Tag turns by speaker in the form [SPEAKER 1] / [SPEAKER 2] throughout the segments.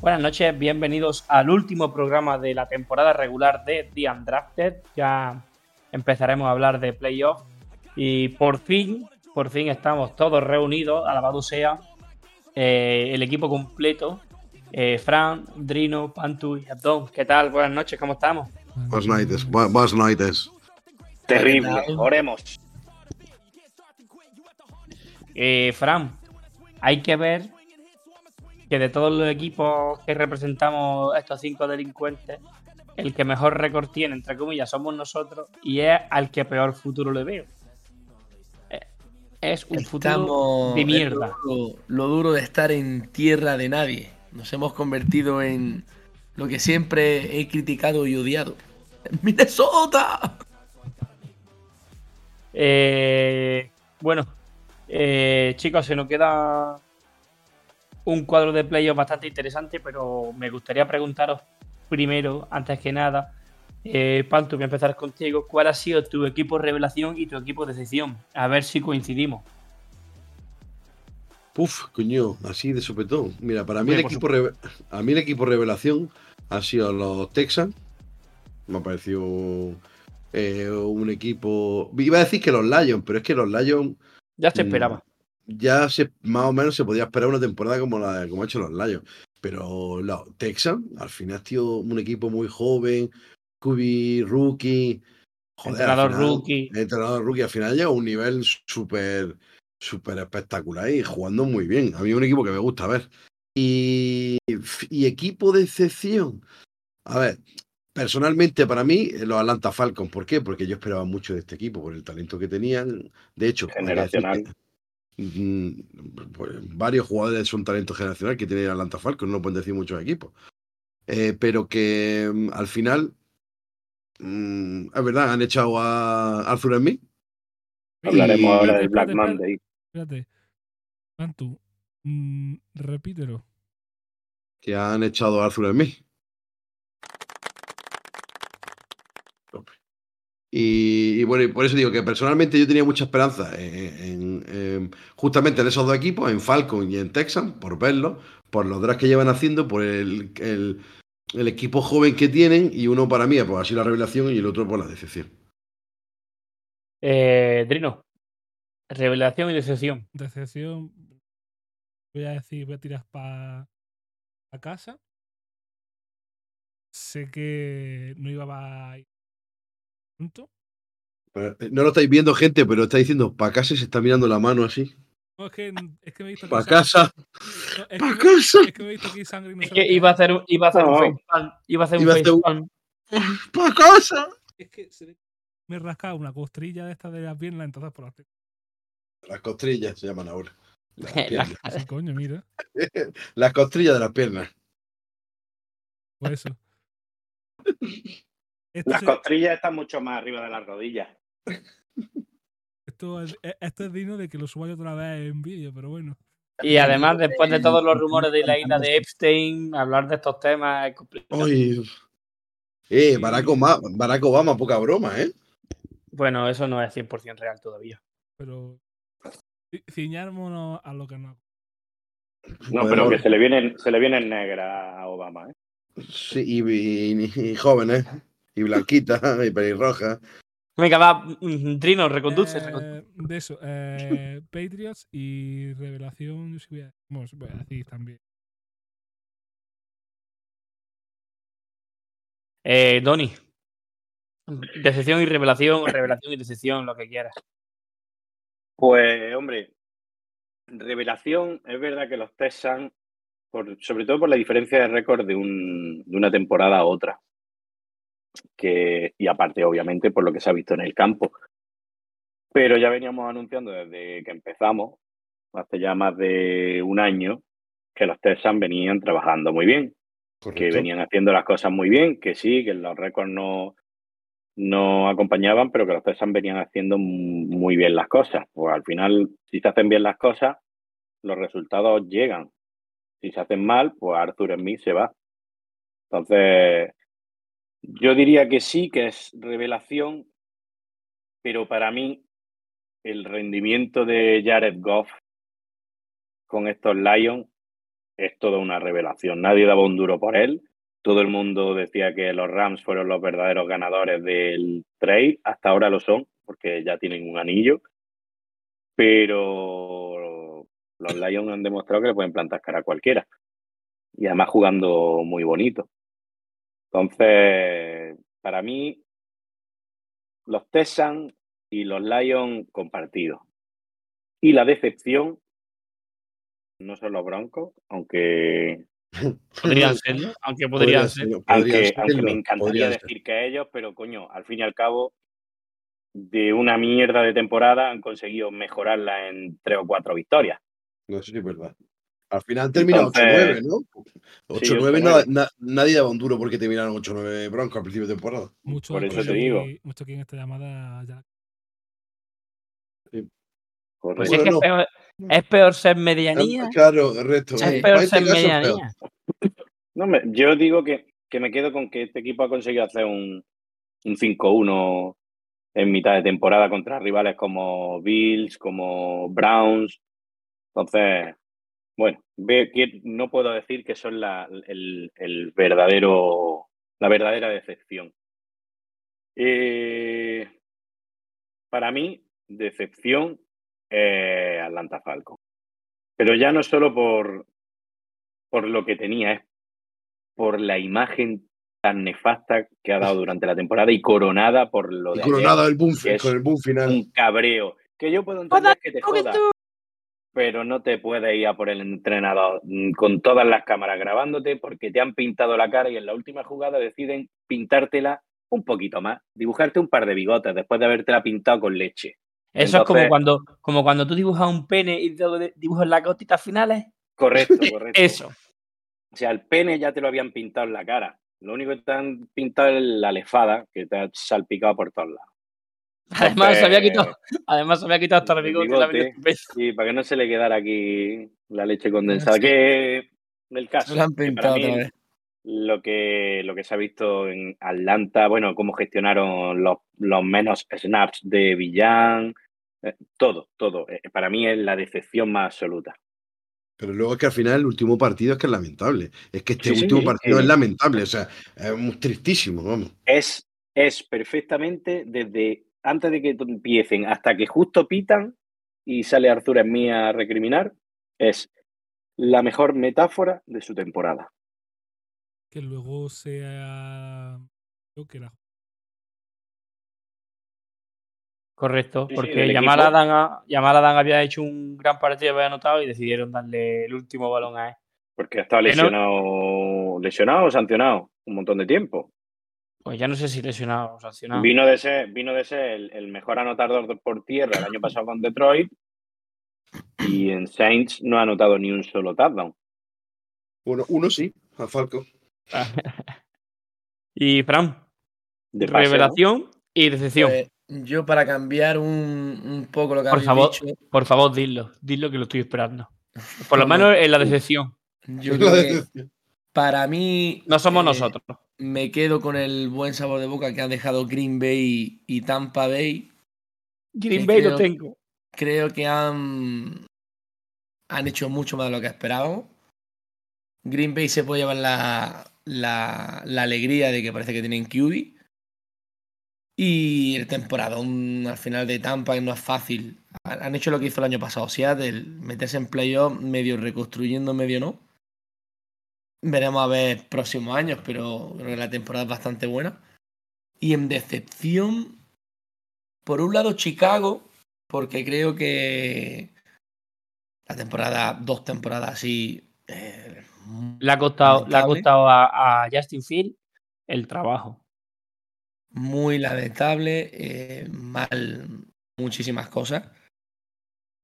[SPEAKER 1] Buenas noches, bienvenidos al último programa de la temporada regular de The Undrafted. Ya empezaremos a hablar de playoff y por fin, por fin estamos todos reunidos, alabado sea eh, el equipo completo. Eh, Fran, Drino, Pantu y Abdón. ¿Qué tal? Buenas noches, ¿cómo estamos?
[SPEAKER 2] Buenas noches, bu- buenas noches.
[SPEAKER 3] Terrible, oremos.
[SPEAKER 1] Eh, Fran, hay que ver que de todos los equipos que representamos a estos cinco delincuentes, el que mejor récord tiene, entre comillas, somos nosotros y es al que peor futuro le veo. Eh, Es un futuro de mierda.
[SPEAKER 4] Lo, duro- lo duro de estar en tierra de nadie. Nos hemos convertido en lo que siempre he criticado y odiado. ¡Minnesota!
[SPEAKER 1] Eh, bueno, eh, chicos, se nos queda un cuadro de playoff bastante interesante, pero me gustaría preguntaros primero, antes que nada, eh, Pantu, voy a empezar contigo. ¿Cuál ha sido tu equipo revelación y tu equipo de decepción? A ver si coincidimos.
[SPEAKER 2] Puf, coño, así de sopetón. Mira, para mí, el equipo a mí el equipo revelación ha sido los Texans. Me ha parecido eh, un equipo. Iba a decir que los Lions, pero es que los Lions
[SPEAKER 1] Ya se
[SPEAKER 2] Mm,
[SPEAKER 1] esperaba.
[SPEAKER 2] Ya se, más o menos se podía esperar una temporada como la como ha hecho los Lions. Pero los Texans, al final, ha sido un equipo muy joven, QB rookie. al
[SPEAKER 1] Entrenador
[SPEAKER 2] final-
[SPEAKER 1] rookie.
[SPEAKER 2] Entrenador rookie, al final llega a un nivel súper, súper espectacular y jugando muy bien. A mí es un equipo que me gusta ver. Y, y equipo de excepción. A ver, personalmente para mí, eh, los Atlanta Falcons. ¿Por qué? Porque yo esperaba mucho de este equipo por el talento que tenían. De hecho, hay que decir varios jugadores son talento generacional que tiene Atlanta Falcons, no lo pueden decir muchos equipos. Eh, pero que mm, al final, mm, es verdad, han echado a Arthur Smith.
[SPEAKER 3] Hablaremos
[SPEAKER 2] Y-
[SPEAKER 3] ahora del Black
[SPEAKER 5] espérate,
[SPEAKER 3] Monday.
[SPEAKER 5] Espérate. Mantu, mm, repítelo.
[SPEAKER 2] que han echado a Arthur Smith. Y, y bueno, y por eso digo que personalmente yo tenía mucha esperanza en, en- en- justamente en esos dos equipos, en Falcon y en Texan, por verlo, por los drafts que llevan haciendo, por el, el- el equipo joven que tienen, y uno para mí, pues así la revelación, y el otro por la decepción.
[SPEAKER 1] Eh, Drino, revelación y decepción.
[SPEAKER 5] Decepción. Voy a decir, voy a tirar para a casa. Sé que no iba a
[SPEAKER 2] Pero, eh, No lo estáis viendo, gente, pero está diciendo, para casa y se está mirando la mano así.
[SPEAKER 5] No, es que, es que me he visto
[SPEAKER 2] Para casa,
[SPEAKER 5] no, es,
[SPEAKER 2] para
[SPEAKER 5] que,
[SPEAKER 2] casa,
[SPEAKER 5] es que me he visto aquí sangre y no
[SPEAKER 1] Es que iba a hacer un, iba a hacer un
[SPEAKER 3] No.
[SPEAKER 1] facepalm. Iba a hacer un
[SPEAKER 2] Iba un-
[SPEAKER 1] facepalm.
[SPEAKER 2] para casa.
[SPEAKER 5] Es que se me he rascado una costrilla de esta de las piernas, entonces por las
[SPEAKER 2] Las costrillas se llaman ahora. Las,
[SPEAKER 1] La-
[SPEAKER 2] piernas.
[SPEAKER 5] Coño, mira.
[SPEAKER 2] Las costrillas de las piernas.
[SPEAKER 5] Por eso. Esto,
[SPEAKER 3] Las
[SPEAKER 5] se-
[SPEAKER 3] costrillas están mucho más arriba de las rodillas.
[SPEAKER 5] esto, es, e- esto es digno de que lo suba yo otra vez en vídeo, pero bueno.
[SPEAKER 1] Y además, después de todos los rumores de la isla de Epstein, hablar de estos temas es complicado.
[SPEAKER 2] Ay. Eh, Barack Obama, Barack Obama, poca broma, ¿eh?
[SPEAKER 1] Bueno, eso no es 100% real todavía.
[SPEAKER 5] Pero ci- ciñármonos a lo que.
[SPEAKER 3] No,
[SPEAKER 2] Bueno,
[SPEAKER 3] pero que se le viene, se le negra a Obama, ¿eh?
[SPEAKER 2] Sí, y, y- y jóvenes, y blanquitas, y pelirrojas.
[SPEAKER 1] Venga, va, mm, Drino, reconduce. reconduce.
[SPEAKER 5] Eh, de eso, eh, Patriots y Revelación, yo sí voy a, bueno, sí voy a decir también.
[SPEAKER 1] Eh, Donny. Decepción y revelación, revelación y decepción, lo que quieras.
[SPEAKER 3] Pues, hombre, revelación, es verdad que los Texans por- sobre todo por la diferencia de récord de, un- de una temporada a otra. Que, y aparte, obviamente, por lo que se ha visto en el campo. Pero ya veníamos anunciando desde que empezamos, hace ya más de un año, que los Texans venían trabajando muy bien, que
[SPEAKER 2] Correcto.
[SPEAKER 3] venían haciendo las cosas muy bien, que sí, que los récords no, no acompañaban, pero que los Texans venían haciendo muy bien las cosas. Pues al final, si se hacen bien las cosas, los resultados llegan. Si se hacen mal, pues Arthur Smith se va. Entonces, yo diría que sí, que es revelación, pero para mí el rendimiento de Jared Goff con estos Lions es toda una revelación. Nadie daba un duro por él. Todo el mundo decía que los Rams fueron los verdaderos ganadores del trade. Hasta ahora lo son, porque ya tienen un anillo. Pero los Lions han demostrado que le pueden plantar cara a cualquiera. Y además jugando muy bonito. Entonces, para mí, los Texans y los Lions compartidos. Y la decepción no son los Broncos, aunque
[SPEAKER 1] Podrían serlo, aunque podrían ser.
[SPEAKER 3] aunque, me encantaría
[SPEAKER 2] podrían ser.
[SPEAKER 3] decir que ellos, pero coño, al fin y al cabo, de una mierda de temporada han conseguido mejorarla en tres o cuatro victorias.
[SPEAKER 2] No, eso sí es verdad. Al final termina
[SPEAKER 3] Entonces-
[SPEAKER 2] 8-9, ¿no?
[SPEAKER 3] Sí,
[SPEAKER 2] 8-9,
[SPEAKER 3] 8-9.
[SPEAKER 2] na- na- nadie daba un duro porque terminaron 8-9 Broncos al principio de temporada.
[SPEAKER 5] Mucho
[SPEAKER 3] Por eso te digo.
[SPEAKER 5] Mucho aquí en esta llamada ya.
[SPEAKER 1] Pues
[SPEAKER 3] Correcto.
[SPEAKER 1] es que peor, es peor ser medianía.
[SPEAKER 2] Claro, el resto.
[SPEAKER 1] Es peor ser
[SPEAKER 2] peor.
[SPEAKER 1] medianía.
[SPEAKER 3] No, me- yo digo que, que me quedo con que este equipo ha conseguido hacer un, un 5-1 en mitad de temporada contra rivales como Bills, como Browns. Entonces, bueno, no puedo decir que son la, el, el verdadero, la verdadera decepción. Eh, para mí, decepción eh, Atlanta Falcon. Pero ya no solo por, por lo que tenía, es por la imagen tan nefasta que ha dado durante la temporada y coronada por lo
[SPEAKER 2] Y
[SPEAKER 3] de
[SPEAKER 2] coronado
[SPEAKER 3] ayer,
[SPEAKER 2] el boom, con el boom final.
[SPEAKER 3] un cabreo. Que yo puedo entender que te jodas, pero no te puedes ir a por el entrenador mm, con todas las cámaras grabándote porque te han pintado la cara y en la última jugada deciden pintártela un poquito más, dibujarte un par de bigotes después de habértela pintado con leche.
[SPEAKER 1] Eso es como cuando, como cuando tú dibujas un pene y dibujas las gotitas finales.
[SPEAKER 3] Correcto, correcto.
[SPEAKER 1] Eso.
[SPEAKER 3] O sea, el pene ya te lo habían pintado en la cara. Lo único que te han pintado es la lefada, que te ha salpicado por todos lados.
[SPEAKER 1] Además, se había quitado, además se había quitado hasta el
[SPEAKER 3] el
[SPEAKER 1] bigote. la
[SPEAKER 3] bigote.
[SPEAKER 1] puesto.
[SPEAKER 3] Sí, para que no se le quedara aquí la leche condensada. Que el caso.
[SPEAKER 4] Se lo han
[SPEAKER 3] que para
[SPEAKER 4] pintado
[SPEAKER 3] mí
[SPEAKER 4] otra vez.
[SPEAKER 3] Lo que, lo que se ha visto en Atlanta, bueno, cómo gestionaron los, los menos snaps de Villán, eh, todo, todo. Eh, Para mí es la decepción más absoluta.
[SPEAKER 2] Pero luego es que al final el último partido es que es lamentable. Es que este
[SPEAKER 3] Sí, sí,
[SPEAKER 2] último
[SPEAKER 3] sí.
[SPEAKER 2] partido es lamentable. O sea, es tristísimo, vamos.
[SPEAKER 3] es, es perfectamente desde antes de que to- empiecen hasta que justo pitan y sale Arthur en mí a recriminar, es la mejor metáfora de su temporada.
[SPEAKER 5] Que luego sea. Creo que era.
[SPEAKER 1] Correcto,
[SPEAKER 3] Sí, sí,
[SPEAKER 1] porque Yamal
[SPEAKER 3] equipo.
[SPEAKER 1] Adán, ha- Yamal Adán había hecho un gran partido, había anotado y decidieron darle el último balón a él.
[SPEAKER 3] Porque ha estado
[SPEAKER 1] Que no-
[SPEAKER 3] lesionado, lesionado o sancionado un montón de tiempo.
[SPEAKER 1] Pues ya no sé si lesionado o sancionado.
[SPEAKER 3] Vino de ser, vino de ser el, el mejor anotador por tierra el año pasado con Detroit y en Saints no ha anotado ni un solo touchdown.
[SPEAKER 2] Bueno, uno sí, a Falco.
[SPEAKER 1] y Fran,
[SPEAKER 3] De pase, ¿no?
[SPEAKER 1] revelación y decepción.
[SPEAKER 4] Pues, yo para cambiar un, un poco lo que
[SPEAKER 1] Por favor.
[SPEAKER 4] dicho,
[SPEAKER 1] Por favor, dilo. Dilo que lo estoy esperando. Por lo
[SPEAKER 4] No,
[SPEAKER 1] menos en la decepción.
[SPEAKER 4] yo
[SPEAKER 2] La
[SPEAKER 4] creo que
[SPEAKER 2] decepción.
[SPEAKER 4] Para mí
[SPEAKER 1] No somos
[SPEAKER 4] eh,
[SPEAKER 1] nosotros.
[SPEAKER 4] me quedo con el buen sabor de boca que han dejado Green Bay y Tampa Bay.
[SPEAKER 1] Green Bay lo
[SPEAKER 4] creo-
[SPEAKER 1] tengo.
[SPEAKER 4] Creo que han, han hecho mucho más de lo que esperábamos. Green Bay se puede llevar la, la, la alegría de que parece que tienen QB. Y el temporadón al final de Tampa que no es fácil. Han hecho lo que hizo el año pasado Seattle, meterse en playoff, medio reconstruyendo, medio no. Veremos a ver próximos años, pero creo que la temporada es bastante buena. Y en decepción, por un lado Chicago, porque creo que la temporada, dos temporadas así, eh,
[SPEAKER 1] Le ha costado, le ha costado a, a Justin Field el trabajo.
[SPEAKER 4] Muy lamentable, eh, mal muchísimas cosas.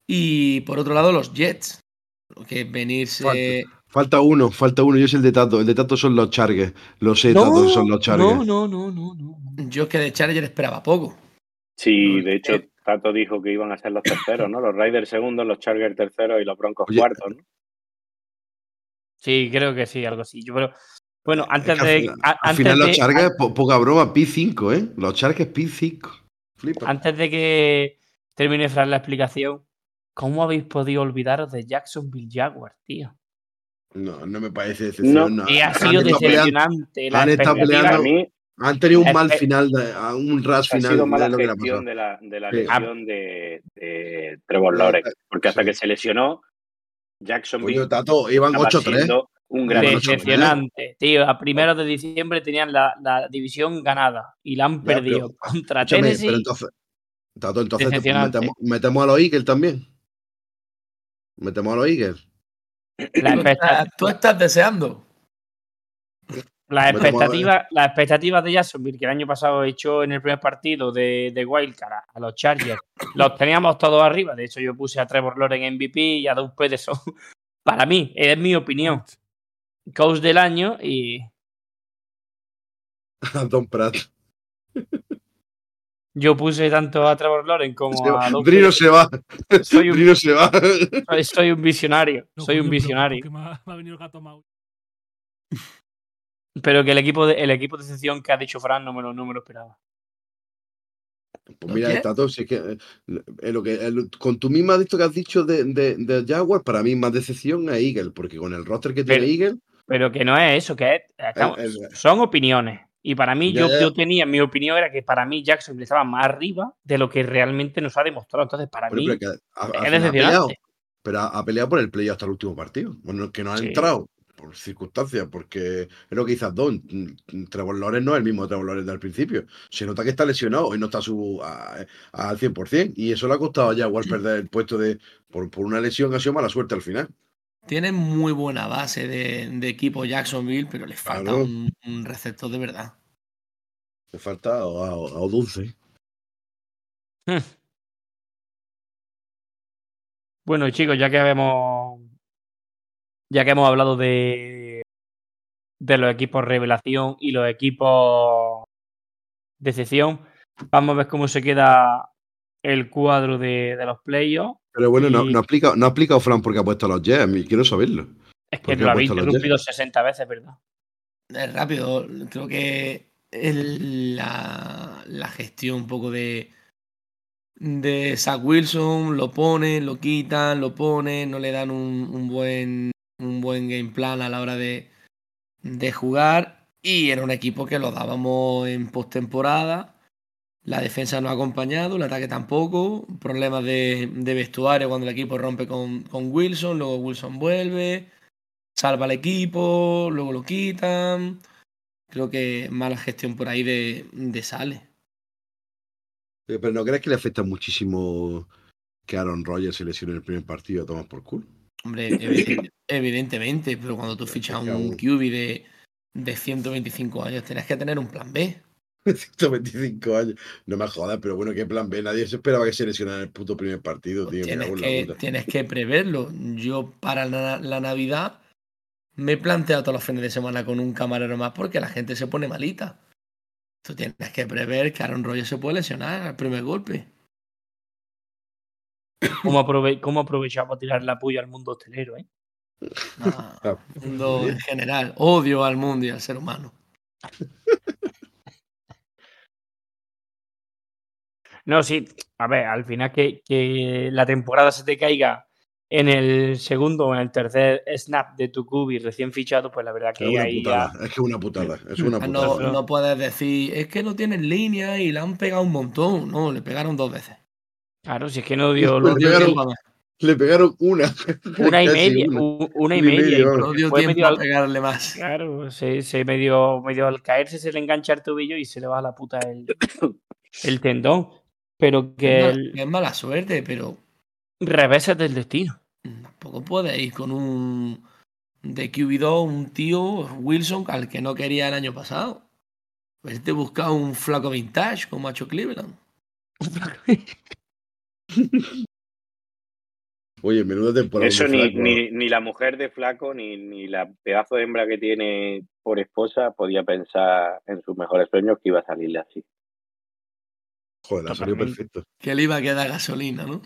[SPEAKER 4] Y por otro lado, los Jets. Que venirse.
[SPEAKER 2] Falta uno, falta uno, y es el de Tato. El de Tato son los Chargers. Los sé,
[SPEAKER 1] No,
[SPEAKER 2] Tato, son los Chargers.
[SPEAKER 1] no, no, no, no, no.
[SPEAKER 4] Yo es que de Charger esperaba poco.
[SPEAKER 3] Sí, de hecho,
[SPEAKER 4] eh.
[SPEAKER 3] Tato dijo que iban a ser los terceros, ¿no? Los Raiders segundos, los Chargers terceros y los Broncos
[SPEAKER 2] Oye,
[SPEAKER 3] cuartos, ¿no?
[SPEAKER 1] Sí, creo que sí, algo así. Yo, pero, bueno,
[SPEAKER 2] Es
[SPEAKER 1] antes
[SPEAKER 2] que al
[SPEAKER 1] de.
[SPEAKER 2] final,
[SPEAKER 1] a-
[SPEAKER 2] al
[SPEAKER 1] antes
[SPEAKER 2] final los
[SPEAKER 1] de-
[SPEAKER 2] Chargers, po- poca broma, P5, ¿eh? Los Chargers P5. Flipa.
[SPEAKER 1] Antes de que termine Fran la explicación, ¿cómo habéis podido olvidaros de Jacksonville Jaguars, tío?
[SPEAKER 2] No, no me parece decepción. No.
[SPEAKER 1] Y ha
[SPEAKER 2] Han
[SPEAKER 1] sido
[SPEAKER 2] estado peleando-
[SPEAKER 1] decepcionante. La
[SPEAKER 2] han estado peleando-
[SPEAKER 3] mí
[SPEAKER 2] Han tenido un mal final, de, a un ras
[SPEAKER 3] ha
[SPEAKER 2] final
[SPEAKER 3] sido mala
[SPEAKER 2] de lo que ha
[SPEAKER 3] gestión de la, de la
[SPEAKER 2] Sí.
[SPEAKER 3] lesión de, de Trevor Lawrence. Porque hasta
[SPEAKER 2] Sí.
[SPEAKER 3] que se lesionó, Jacksonville
[SPEAKER 2] Coño, Tato, iban
[SPEAKER 3] estaba
[SPEAKER 2] 8-3.
[SPEAKER 3] siendo un gran
[SPEAKER 2] Iban
[SPEAKER 3] equipo.
[SPEAKER 2] 8-3.
[SPEAKER 1] Decepcionante, tío. A primeros de diciembre tenían la, la división ganada y la han
[SPEAKER 2] Ya, pero-
[SPEAKER 1] perdido contra
[SPEAKER 2] Escúchame,
[SPEAKER 1] Tennessee.
[SPEAKER 2] pero entonces, Tato, entonces metemos, metemos a los Eagles también. Metemos a los Eagles.
[SPEAKER 1] La,
[SPEAKER 4] Tú estás, tú estás deseando.
[SPEAKER 1] la
[SPEAKER 2] Metemos a-
[SPEAKER 1] expectativa, las expectativas de Jacksonville, que el año pasado echó en el primer partido de, de Wildcard a- a los Chargers, los teníamos todos arriba. De hecho, yo puse a Trevor Lawrence en MVP y a Doug Peterson. Para mí, es mi opinión. Coach del año y
[SPEAKER 2] A Don Pratt.
[SPEAKER 1] yo puse tanto a Trevor Lawrence como
[SPEAKER 2] Se
[SPEAKER 1] a
[SPEAKER 2] Drino se va.
[SPEAKER 1] Soy un,
[SPEAKER 2] Drino se va.
[SPEAKER 1] soy- un visionario.
[SPEAKER 5] No,
[SPEAKER 1] soy un visionario.
[SPEAKER 5] porque me ha, me ha venido el gato Mau.
[SPEAKER 1] Pero que el equipo de, el equipo de excepción que ha dicho Fran no me lo, no me lo esperaba.
[SPEAKER 2] Pues mira. Tato, si es que eh, eh, lo que, el- con tu misma esto que has dicho de, de, de Jaguar, para mí más decepción es Eagle, porque con el roster que tiene
[SPEAKER 1] Pero-
[SPEAKER 2] Eagle,
[SPEAKER 1] Pero que no es eso, que es, estamos-
[SPEAKER 2] El- el-
[SPEAKER 1] son opiniones. Y para mí,
[SPEAKER 2] Ya,
[SPEAKER 1] yo,
[SPEAKER 2] ya.
[SPEAKER 1] yo tenía, mi opinión era que para mí Jackson estaba más arriba de lo que realmente nos ha demostrado. Entonces, para
[SPEAKER 2] pero,
[SPEAKER 1] mí,
[SPEAKER 2] pero que
[SPEAKER 1] es decepcionante.
[SPEAKER 2] pero ha, peleado por el play hasta el último partido. Bueno, que no ha
[SPEAKER 1] Sí.
[SPEAKER 2] entrado por circunstancias, porque es lo que dice Don. Trevor Lawrence no es el mismo Trevor Lawrence del principio. Se nota que está lesionado y no está a su, a- al 100%. Y eso le ha costado a Jaguar perder el puesto de por, por una lesión que ha sido mala suerte al final.
[SPEAKER 4] Tienen muy buena base de, de equipo Jacksonville, pero les falta
[SPEAKER 2] Claro.
[SPEAKER 4] un, un receptor de verdad.
[SPEAKER 2] Le falta a, a, a Dulce.
[SPEAKER 1] Hmm. Bueno, chicos, ya que hemos. Ya que hemos hablado de. De los equipos revelación y los equipos decepción, vamos a ver cómo se queda el cuadro de, de los playoffs.
[SPEAKER 2] Pero bueno, no,
[SPEAKER 1] Y-
[SPEAKER 2] no, ha explicado, no ha explicado Fran porque ha puesto a los Jets. y Quiero saberlo.
[SPEAKER 1] Es
[SPEAKER 2] ¿Por
[SPEAKER 1] que lo
[SPEAKER 2] ha
[SPEAKER 1] habéis interrumpido 60 veces, ¿verdad?
[SPEAKER 4] Es rápido, creo que el- la, la gestión un poco de, de Zach Wilson, lo ponen, lo quitan, lo ponen, no le dan un, un buen, un buen game plan a la hora de, de jugar. Y era un equipo que lo dábamos en postemporada. La defensa no ha acompañado, el ataque tampoco. Problemas de, de vestuario cuando el equipo rompe con, con Wilson, luego Wilson vuelve, salva al equipo, luego lo quitan. Creo que mala gestión por ahí de, de Sale.
[SPEAKER 2] Eh, Pero ¿no crees que le afecta muchísimo que Aaron Rodgers se lesione en el primer partido a tomar por culo?
[SPEAKER 4] Hombre, evi- evidentemente, pero cuando tú fichas un QB de, de 125 años, tienes que tener un plan B.
[SPEAKER 2] 125 años. No me jodas, pero bueno, ¿qué plan B? Nadie se esperaba que se lesionara en el puto primer partido, tío. me
[SPEAKER 4] Tienes que,
[SPEAKER 2] puta.
[SPEAKER 4] tienes que preverlo. Yo para la, la Navidad me he planteado todos los fines de semana con un camarero más porque la gente se pone malita. Tú tienes que prever que Aaron Rodgers se puede lesionar al primer golpe.
[SPEAKER 1] ¿Cómo, aprove cómo aprovechar para tirar la puya al mundo hostelero, eh?
[SPEAKER 4] Ah, mundo en general. Odio al mundo y al ser humano.
[SPEAKER 1] No, sí, a ver, al final que, que la temporada se te caiga en el segundo o en el tercer snap de tu cubi recién fichado, pues la verdad
[SPEAKER 2] Es
[SPEAKER 1] que
[SPEAKER 2] una
[SPEAKER 1] ahí ya...
[SPEAKER 2] putada, es que es una putada, es una putada.
[SPEAKER 4] No, no puedes decir, es que no tienen línea y le han pegado un montón. No, le pegaron dos veces.
[SPEAKER 1] Claro, si es que no dio,
[SPEAKER 2] Le
[SPEAKER 1] no dio
[SPEAKER 2] pegaron-
[SPEAKER 1] tiempo a-
[SPEAKER 2] Le pegaron una.
[SPEAKER 1] una y media,
[SPEAKER 2] una.
[SPEAKER 1] y media.
[SPEAKER 4] No dio tiempo
[SPEAKER 1] medio
[SPEAKER 4] a
[SPEAKER 1] al-
[SPEAKER 4] pegarle más.
[SPEAKER 1] Claro, se, se medio, medio al caerse se le engancha el tobillo y se le va a la puta el, el tendón. Pero que
[SPEAKER 4] Es,
[SPEAKER 1] el
[SPEAKER 4] mal- es mala suerte, pero
[SPEAKER 1] revés es del destino.
[SPEAKER 4] tampoco puedes ir con un de QB2 un tío, Wilson, al que no quería el año pasado. Pues te busca un flaco vintage como ha hecho Cleveland.
[SPEAKER 2] Oye, menuda temporada.
[SPEAKER 3] Eso
[SPEAKER 2] Flaco,
[SPEAKER 3] ni, ni la mujer de Flaco ni, ni la pedazo de hembra que tiene por esposa podía pensar en sus mejores sueños que iba a salirle así.
[SPEAKER 2] Joder, ha salido perfecto.
[SPEAKER 4] Que le iba a quedar gasolina, ¿no?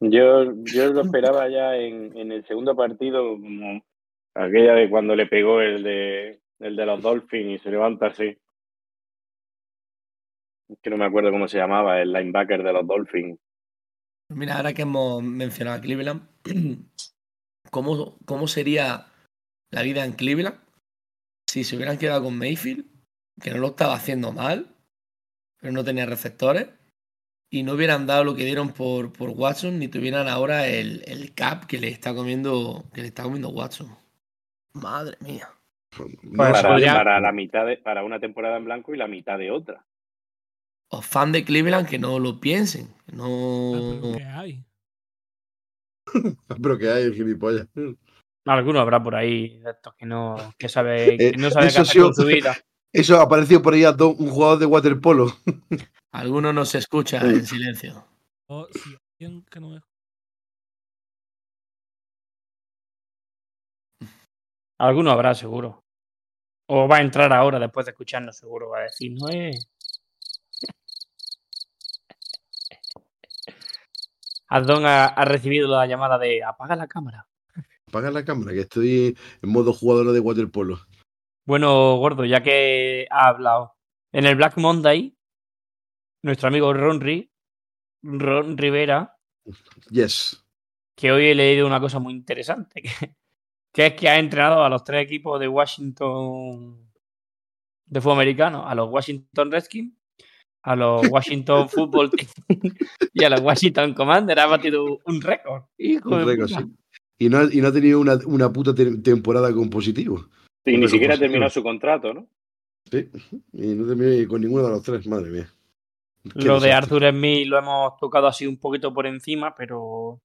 [SPEAKER 3] Yo, yo lo esperaba ya en, en el segundo partido, como aquella de cuando le pegó el de, el de los Dolphins y se levanta así. Es Que no me acuerdo cómo se llamaba, el linebacker de los Dolphins.
[SPEAKER 4] Mira, ahora que hemos mencionado a Cleveland, ¿cómo, ¿cómo sería la vida en Cleveland si se hubieran quedado con Mayfield, que no lo estaba haciendo mal, pero no tenía receptores, y no hubieran dado lo que dieron por, por Watson, ni tuvieran ahora el, el cap que le está comiendo, que le está comiendo Watson? Madre mía.
[SPEAKER 2] No,
[SPEAKER 3] Para, la mitad de, para una temporada en blanco y la mitad de otra.
[SPEAKER 4] O fan de Cleveland que no lo piensen. que
[SPEAKER 5] Ah,
[SPEAKER 4] No.
[SPEAKER 5] pero ¿qué hay?
[SPEAKER 2] pero que hay el gilipollas.
[SPEAKER 1] Alguno habrá por ahí de estos que no, que sabe,
[SPEAKER 2] Eh,
[SPEAKER 1] que no sabe qué
[SPEAKER 2] eso
[SPEAKER 1] hacer
[SPEAKER 2] sí,
[SPEAKER 1] con su vida.
[SPEAKER 2] Eso ha aparecido por ahí un jugador de waterpolo.
[SPEAKER 4] Alguno no se escucha en silencio.
[SPEAKER 5] Que no me
[SPEAKER 1] Alguno habrá, seguro. O va a entrar ahora después de escucharnos, seguro. Va a decir, no es. Addon ha, ha recibido la llamada de apaga la cámara.
[SPEAKER 2] Apaga la cámara, que estoy en modo jugador de waterpolo.
[SPEAKER 1] Bueno, gordo, ya que ha hablado. En el Black Monday, nuestro amigo Ron, Ri- Ron Rivera,
[SPEAKER 2] Yes.
[SPEAKER 1] que hoy he leído una cosa muy interesante, que, que es que ha entrenado a los tres equipos de Washington de fútbol americano, a los Washington Redskins, a los Washington Football Team y a los Washington Commander. Ha batido un récord. Hijo
[SPEAKER 2] Un récord, sí. Y no, ha- y no ha tenido una, una puta te- temporada con positivo.
[SPEAKER 3] Y ni siquiera terminó su contrato, ¿no?
[SPEAKER 2] Sí. Y no terminé con ninguno de los tres, madre mía. Qué
[SPEAKER 1] Lo de. Arthur Smith lo hemos tocado así un poquito por encima, pero.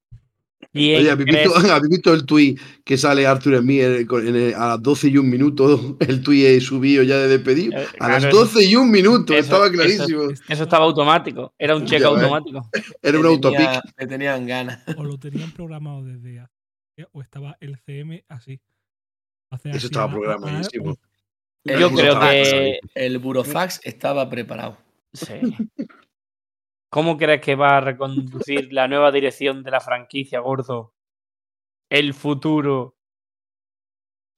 [SPEAKER 1] ¿Quién
[SPEAKER 2] Oye, ¿habéis visto, ¿habéis visto el tuit que sale Arthur en en- en- a las 12 y un minuto? El tuit es subido ya de despedir.
[SPEAKER 1] Eh,
[SPEAKER 2] A las
[SPEAKER 1] claro,
[SPEAKER 2] 12 y un minuto,
[SPEAKER 1] eso-
[SPEAKER 2] estaba clarísimo.
[SPEAKER 1] Eso estaba automático. Era un cheque automático.
[SPEAKER 2] Era un autopic.
[SPEAKER 4] Le tenían ganas.
[SPEAKER 5] o lo tenían programado desde hace o estaba el CM así. Hace
[SPEAKER 2] Eso estaba
[SPEAKER 5] a-
[SPEAKER 2] programadísimo.
[SPEAKER 4] El
[SPEAKER 1] Yo creo que.
[SPEAKER 4] El burofax estaba preparado.
[SPEAKER 1] Sí. ¿Cómo crees que va a reconducir la nueva dirección de la franquicia, gordo? El futuro.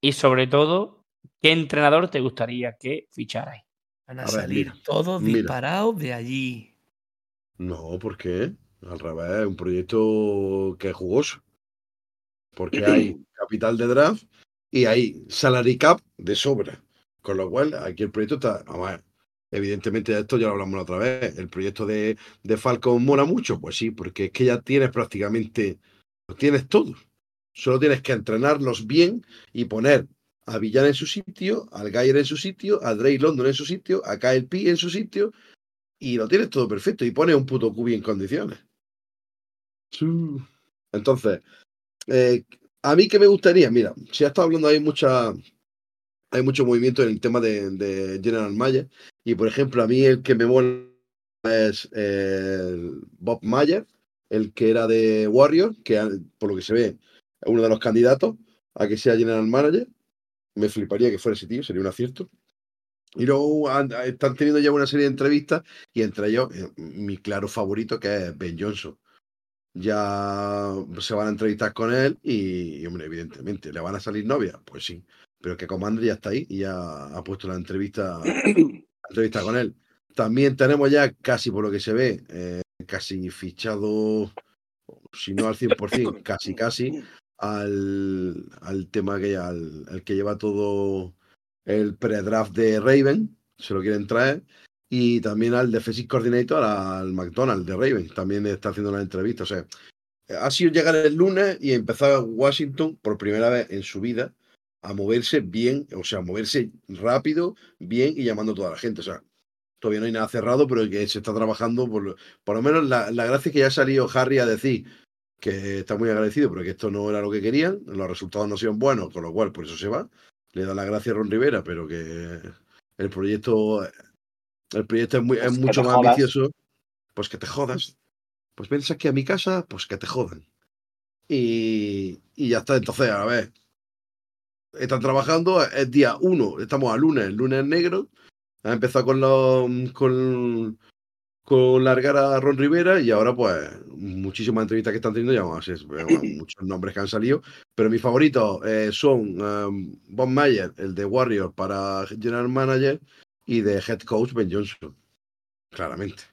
[SPEAKER 1] Y sobre todo, ¿qué entrenador te gustaría que ficharais?
[SPEAKER 4] Van a,
[SPEAKER 2] A ver,
[SPEAKER 4] salir
[SPEAKER 2] mira,
[SPEAKER 4] todos disparados de allí.
[SPEAKER 2] No, ¿por qué? Al revés, es un proyecto que es jugoso. Porque hay capital de draft y hay salary cap de sobra. Con lo cual, aquí el proyecto está. Vamos a ver, evidentemente, de esto ya lo hablamos la otra vez. El proyecto de, de Falcon mola mucho. Pues sí, porque es que ya tienes prácticamente. Lo tienes todo. Solo tienes que entrenarlos bien y poner a Villan en su sitio, al Gayer en su sitio, a Drake London en su sitio, a Kyle P en su sitio y lo tienes todo perfecto y pones un puto cubi en condiciones. Entonces, eh, a mí que me gustaría, mira, si ha estado hablando hay mucha hay mucho movimiento en el tema de, General Mayer y por ejemplo a mí el que me mola es eh, Bob Mayer, el que era de Warrior, que por lo que se ve es uno de los candidatos a que sea General Manager. Me fliparía que fuera ese tío, sería un acierto. Y luego han- están teniendo ya una serie de entrevistas y entre ellos eh, mi claro favorito que es Ben Johnson. Ya se van a entrevistar con él y, y, hombre, evidentemente, ¿le van a salir novias? Pues sí, pero que Commander ya está ahí y ya ha puesto la entrevista, la entrevista con él. También tenemos ya casi por lo que se ve, eh, casi fichado, si no al 100%, casi casi, al, al tema que al, al que lleva todo el pre-draft de Raven, se lo quieren traer, y también al Defensive Coordinator, al McDonald de Raven, también está haciendo la entrevista. O sea, ha sido llegar el lunes y empezar Washington por primera vez en su vida a moverse bien, o sea, a moverse rápido, bien y llamando a toda la gente. O sea, todavía no hay nada cerrado, pero que se está trabajando, por, por lo menos la, la gracia es que ya ha salido Harry a decir que está muy agradecido, pero que esto no era lo que querían, los resultados no son buenos, con lo cual por eso se va. Le da la gracia a Ron Rivera, pero que el proyecto, el proyecto es, muy- es
[SPEAKER 3] Pues
[SPEAKER 2] mucho más
[SPEAKER 3] jodas.
[SPEAKER 2] ambicioso. Pues que te jodas. Pues vienes aquí a mi casa, pues que te jodan. Y, y ya está. Entonces, a ver, están trabajando, es día uno, estamos a lunes, el lunes negro. Ha empezado con los con, con largar a Ron Rivera y ahora pues muchísimas entrevistas que están teniendo ya más, es, bueno, muchos nombres que han salido, pero mis favoritos eh, son um, Bob Mayer, el de Warrior para General Manager y de Head Coach Ben Johnson, claramente.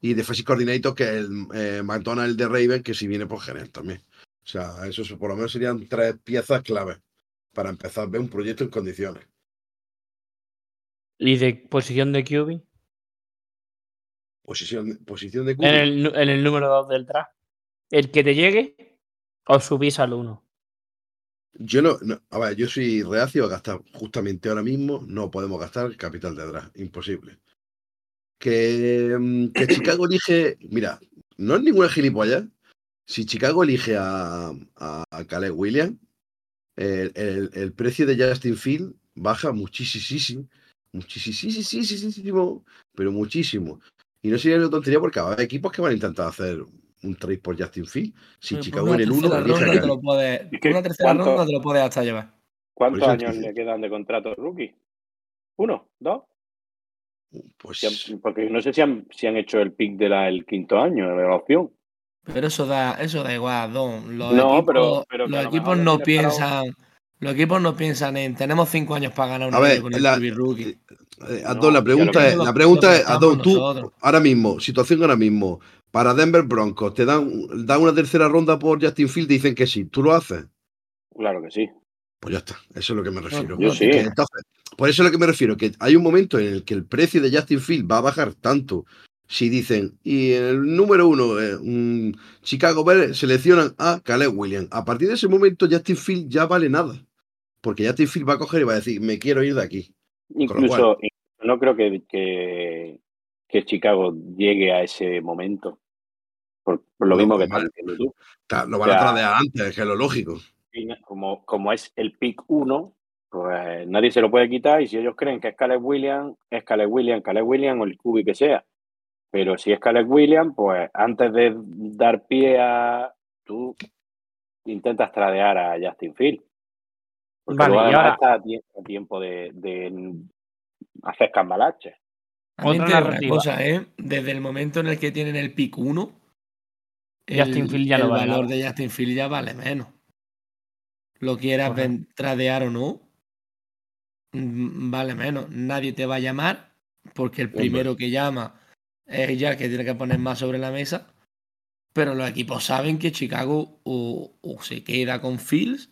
[SPEAKER 2] Y de Defensive Coordinator que es el eh, McDonald de Raven, que si viene por genial también. O sea, eso por lo menos serían tres piezas claves para empezar a ver un proyecto en condiciones.
[SPEAKER 1] ¿Y de posición de QB?
[SPEAKER 2] Posición, posición de
[SPEAKER 1] En
[SPEAKER 2] culo.
[SPEAKER 1] el, nu- en el número 2 del draft. ¿El que te llegue o subís al 1?
[SPEAKER 2] Yo no, no- a ver, yo soy reacio a gastar justamente ahora mismo, no podemos gastar el capital de atrás, imposible. Que, mm, que Chicago elige, mira, no es ninguna gilipollas. Si Chicago elige a, a, a Caleb Williams, el, el- el precio de Justin Field baja muchísimo, muchísimo, pero muchísimo. Y no sería una tontería porque va a haber equipos que van a intentar hacer un trade por Justin Field. Si Chicago en el 1
[SPEAKER 4] tercera ronda te lo puedes-
[SPEAKER 3] ¿Y
[SPEAKER 4] por
[SPEAKER 3] qué?
[SPEAKER 4] una tercera ronda te lo puedes hasta llevar.
[SPEAKER 3] ¿Cuántos años le quedan de contrato rookie? ¿Uno? ¿Dos?
[SPEAKER 2] Pues
[SPEAKER 3] Si han- porque no sé si han, si han hecho el pick del quinto año de la opción.
[SPEAKER 4] Pero eso da, eso da igual, Don. Los
[SPEAKER 3] No,
[SPEAKER 4] equipos,
[SPEAKER 3] pero-
[SPEAKER 4] los equipos no piensan. Los equipos no piensan en tenemos cinco años para ganar un
[SPEAKER 2] A ver,
[SPEAKER 4] con el
[SPEAKER 2] la-
[SPEAKER 4] rookie.
[SPEAKER 2] Eh,
[SPEAKER 3] No,
[SPEAKER 2] Adón, la pregunta es, la pregunta es, Adón, tú,
[SPEAKER 4] nosotros.
[SPEAKER 2] ahora mismo, situación ahora mismo, para Denver Broncos, te dan, dan una tercera ronda por Justin Field, dicen que sí, ¿tú lo haces?
[SPEAKER 3] Claro que sí.
[SPEAKER 2] Pues ya está, eso es lo que me refiero.
[SPEAKER 3] yo sí.
[SPEAKER 2] Que entonces, por eso es lo que me refiero, que hay un momento en el que el precio de Justin Field va a bajar tanto. Si dicen, y en el número uno, eh, Chicago Bears seleccionan a Caleb Williams. A partir de ese momento, Justin Field ya vale nada. Porque Justin Field va a coger y va a decir, me quiero ir de aquí.
[SPEAKER 3] Incluso, no creo que, que, que Chicago llegue a ese momento. Por, por lo mismo que
[SPEAKER 2] vale.
[SPEAKER 3] estás diciendo tú.
[SPEAKER 2] Lo van a
[SPEAKER 3] Ya.
[SPEAKER 2] tradear antes, que es lo lógico.
[SPEAKER 3] Como, como es el pick 1, pues nadie se lo puede quitar. Y si ellos creen que es Caleb Williams, es Caleb Williams, Caleb Williams o el QB que sea. Pero si es Caleb Williams, pues antes de dar pie a. Tú intentas tradear a Justin Field. Porque
[SPEAKER 1] Vale, y ahora-
[SPEAKER 3] está a tiempo de, de hacer cambalaches.
[SPEAKER 4] También
[SPEAKER 1] Otra
[SPEAKER 4] una cosa, ¿eh? Desde el momento en el que tienen el pick 1,
[SPEAKER 1] Justin Field ya no
[SPEAKER 4] el
[SPEAKER 1] vale
[SPEAKER 4] valor
[SPEAKER 1] nada.
[SPEAKER 4] de Justin Field ya vale menos. Lo quieras ven- tradear o no, mm, vale menos. Nadie te va a llamar porque el
[SPEAKER 2] Hombre.
[SPEAKER 4] primero que llama es ya el que tiene que poner más sobre la mesa. Pero los equipos saben que Chicago o, o se queda con Fields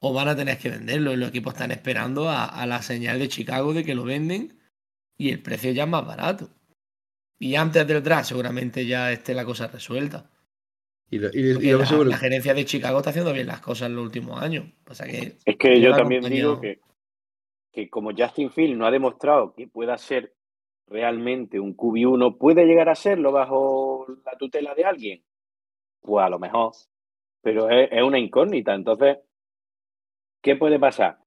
[SPEAKER 4] o van a tener que venderlo. Y los equipos están esperando a, a la señal de Chicago de que lo venden y el precio ya es más barato. Y antes del draft seguramente ya esté la cosa resuelta.
[SPEAKER 2] Y, lo- y- y
[SPEAKER 4] Porque
[SPEAKER 2] lo
[SPEAKER 4] la,
[SPEAKER 2] seguro-
[SPEAKER 4] la gerencia de Chicago está haciendo bien las cosas en los últimos años. Que
[SPEAKER 3] Es que yo también
[SPEAKER 4] acompañado.
[SPEAKER 3] digo que, que como Justin Field no ha demostrado que pueda ser realmente un QB1, ¿puede llegar a serlo bajo la tutela de alguien? Pues a lo mejor. Pero es, es una incógnita. Entonces, ¿qué puede pasar?